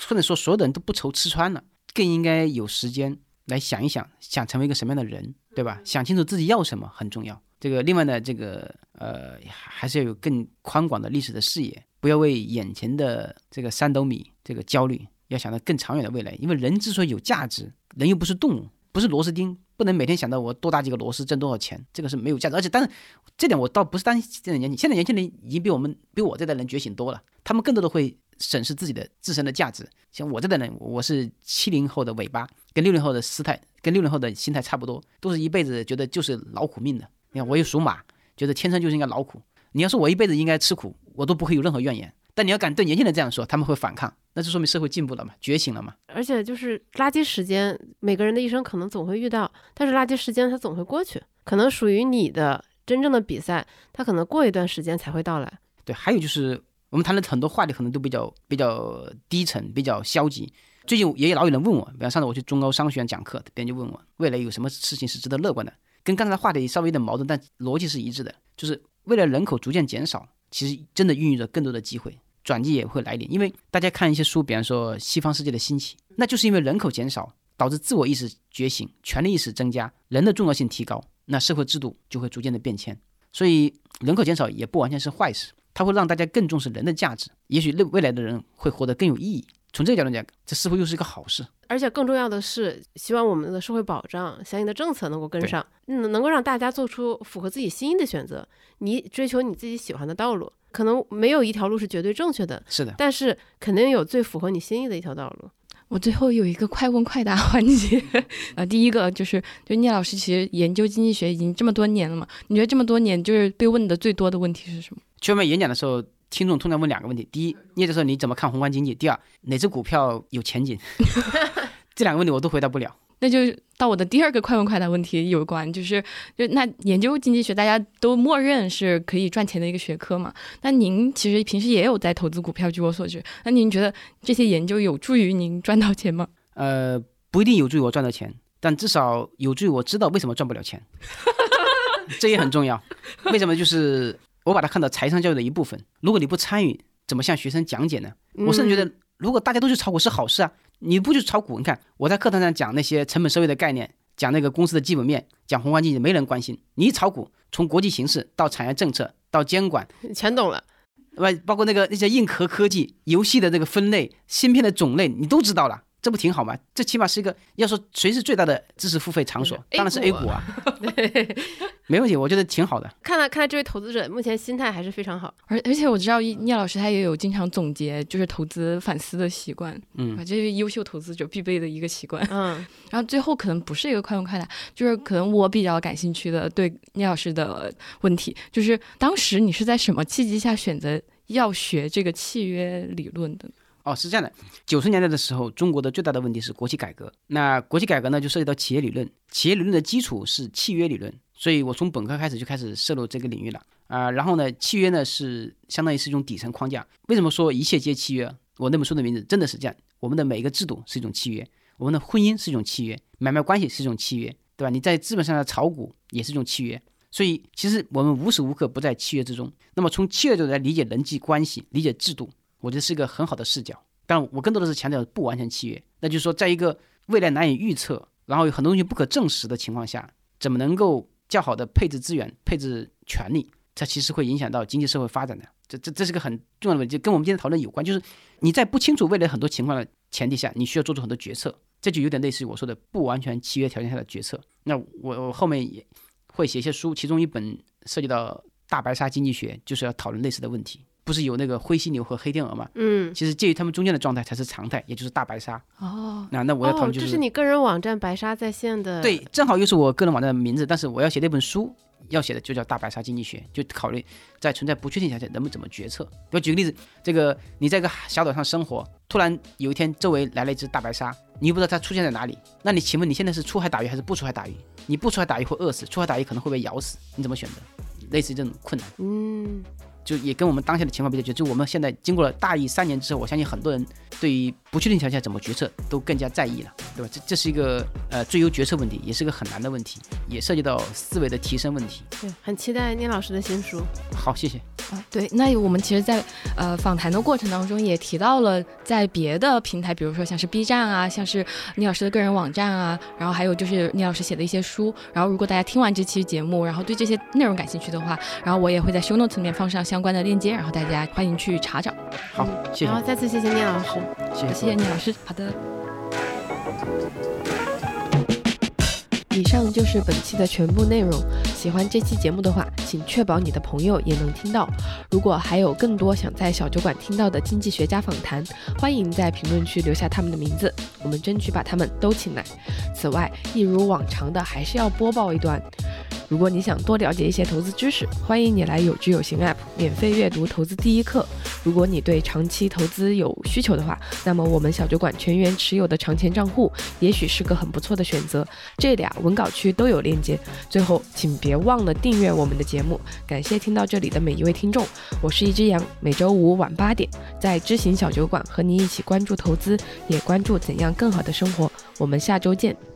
或者说所有的人都不愁吃穿了，更应该有时间来想一想，想成为一个什么样的人，对吧？想清楚自己要什么很重要。这个另外呢，这个呃，还是要有更宽广的历史的视野，不要为眼前的这个三斗米这个焦虑，要想到更长远的未来。因为人之所以有价值，人又不是动物，不是螺丝钉，不能每天想到我多打几个螺丝挣多少钱，这个是没有价值。而且，但是这点我倒不是担心现在年轻，现在年轻人已经比我们比我这代人觉醒多了，他们更多的会审视自己的自身的价值。像我这代人，我是七零后的尾巴，跟六零后的姿态，跟六零后的心态差不多，都是一辈子觉得就是劳苦命的。你看，我又属马，觉得天生就是应该劳苦。你要说我一辈子应该吃苦，我都不会有任何怨言。但你要敢对年轻人这样说，他们会反抗，那就说明社会进步了嘛，觉醒了嘛。而且就是垃圾时间，每个人的一生可能总会遇到，但是垃圾时间它总会过去，可能属于你的真正的比赛，它可能过一段时间才会到来。对，还有就是我们谈的很多话题可能都比较比较低沉，比较消极。最近也老有人问我，比方上次我去中高商学院讲课，别人就问我未来有什么事情是值得乐观的，跟刚才的话题稍微有点矛盾，但逻辑是一致的，就是未来人口逐渐减少，其实真的孕育着更多的机会。转机也会来临，因为大家看一些书，比方说西方世界的兴起，那就是因为人口减少，导致自我意识觉醒，权力意识增加，人的重要性提高，那社会制度就会逐渐的变迁。所以人口减少也不完全是坏事，它会让大家更重视人的价值，也许未未来的人会活得更有意义。从这个角度讲，这似乎又是一个好事。而且更重要的是，希望我们的社会保障相应的政策能够跟上，嗯，能够让大家做出符合自己心意的选择，你追求你自己喜欢的道路。可能没有一条路是绝对正确的，是的，但是肯定有最符合你心意的一条道路。我最后有一个快问快答环节，(laughs) 呃，第一个就是，就聂老师其实研究经济学已经这么多年了嘛？你觉得这么多年就是被问的最多的问题是什么？去外面演讲的时候，听众通常问两个问题：第一，聂教授你怎么看宏观经济？第二，哪只股票有前景？(laughs) 这两个问题我都回答不了。那就到我的第二个快问快答问题有关，就是就那研究经济学，大家都默认是可以赚钱的一个学科嘛？那您其实平时也有在投资股票，据我所知，那您觉得这些研究有助于您赚到钱吗？呃，不一定有助于我赚到钱，但至少有助于我知道为什么赚不了钱，(laughs) 这也很重要。为什么？就是我把它看到财商教育的一部分。如果你不参与，怎么向学生讲解呢？我甚至觉得，如果大家都去炒股是好事啊。你不去炒股？你看我在课堂上讲那些成本收益的概念，讲那个公司的基本面，讲宏观经济，没人关心。你一炒股，从国际形势到产业政策到监管，全懂了。外包括那个那些硬核科技、游戏的那个分类、芯片的种类，你都知道了。这不挺好吗？这起码是一个要说谁是最大的知识付费场所，当然是 A 股啊，(laughs) 没问题，我觉得挺好的。看来看来这位投资者目前心态还是非常好，而而且我知道聂老师他也有经常总结就是投资反思的习惯，嗯，这是优秀投资者必备的一个习惯，嗯。(laughs) 然后最后可能不是一个快问快答，就是可能我比较感兴趣的对聂老师的问题，就是当时你是在什么契机下选择要学这个契约理论的？哦，是这样的，九十年代的时候，中国的最大的问题是国企改革。那国企改革呢，就涉及到企业理论，企业理论的基础是契约理论，所以我从本科开始就开始涉入这个领域了啊。然后呢，契约呢是相当于是一种底层框架。为什么说一切皆契约？我那本书的名字真的是这样。我们的每一个制度是一种契约，我们的婚姻是一种契约，买卖关系是一种契约，对吧？你在资本上的炒股也是一种契约。所以其实我们无时无刻不在契约之中。那么从契约角度来理解人际关系，理解制度。我觉得是一个很好的视角，但我更多的是强调不完全契约。那就是说，在一个未来难以预测，然后有很多东西不可证实的情况下，怎么能够较好的配置资源、配置权利？它其实会影响到经济社会发展的。这这这是个很重要的问题，跟我们今天讨论有关。就是你在不清楚未来很多情况的前提下，你需要做出很多决策，这就有点类似于我说的不完全契约条件下的决策。那我我后面也会写一些书，其中一本涉及到大白鲨经济学，就是要讨论类似的问题。不是有那个灰犀牛和黑天鹅吗？嗯，其实介于他们中间的状态才是常态，也就是大白鲨。哦，那那我要讨论就是，这是你个人网站白鲨在线的。对，正好又是我个人网站的名字，但是我要写那本书，要写的就叫大白鲨经济学，就考虑在存在不确定条件人们怎么决策。我举个例子，这个你在一个小岛上生活，突然有一天周围来了一只大白鲨，你又不知道它出现在哪里，那你请问你现在是出海打鱼还是不出海打鱼？你不出海打鱼会饿死，出海打鱼可能会被咬死，你怎么选择？类似于这种困难。嗯。就也跟我们当下的情况比较，就我们现在经过了大疫三年之后，我相信很多人对于不确定条件下怎么决策都更加在意了，对吧？这这是一个呃最优决策问题，也是个很难的问题，也涉及到思维的提升问题。对，很期待聂老师的新书。好，谢谢。啊，对，那我们其实，在呃访谈的过程当中也提到了，在别的平台，比如说像是 B 站啊，像是聂老师的个人网站啊，然后还有就是聂老师写的一些书。然后如果大家听完这期节目，然后对这些内容感兴趣的话，然后我也会在 show notes 里面放上相关的链接，然后大家欢迎去查找。好，谢谢。然后再次谢谢聂老师，谢谢谢谢聂老师。好的。以上就是本期的全部内容。喜欢这期节目的话，请确保你的朋友也能听到。如果还有更多想在小酒馆听到的经济学家访谈，欢迎在评论区留下他们的名字，我们争取把他们都请来。此外，一如往常的，还是要播报一段。如果你想多了解一些投资知识，欢迎你来有知有行 App 免费阅读投资第一课。如果你对长期投资有需求的话，那么我们小酒馆全员持有的长钱账户也许是个很不错的选择。这俩文稿区都有链接。最后，请别忘了订阅我们的节目。感谢听到这里的每一位听众，我是一只羊，每周五晚八点在知行小酒馆和你一起关注投资，也关注怎样更好的生活。我们下周见。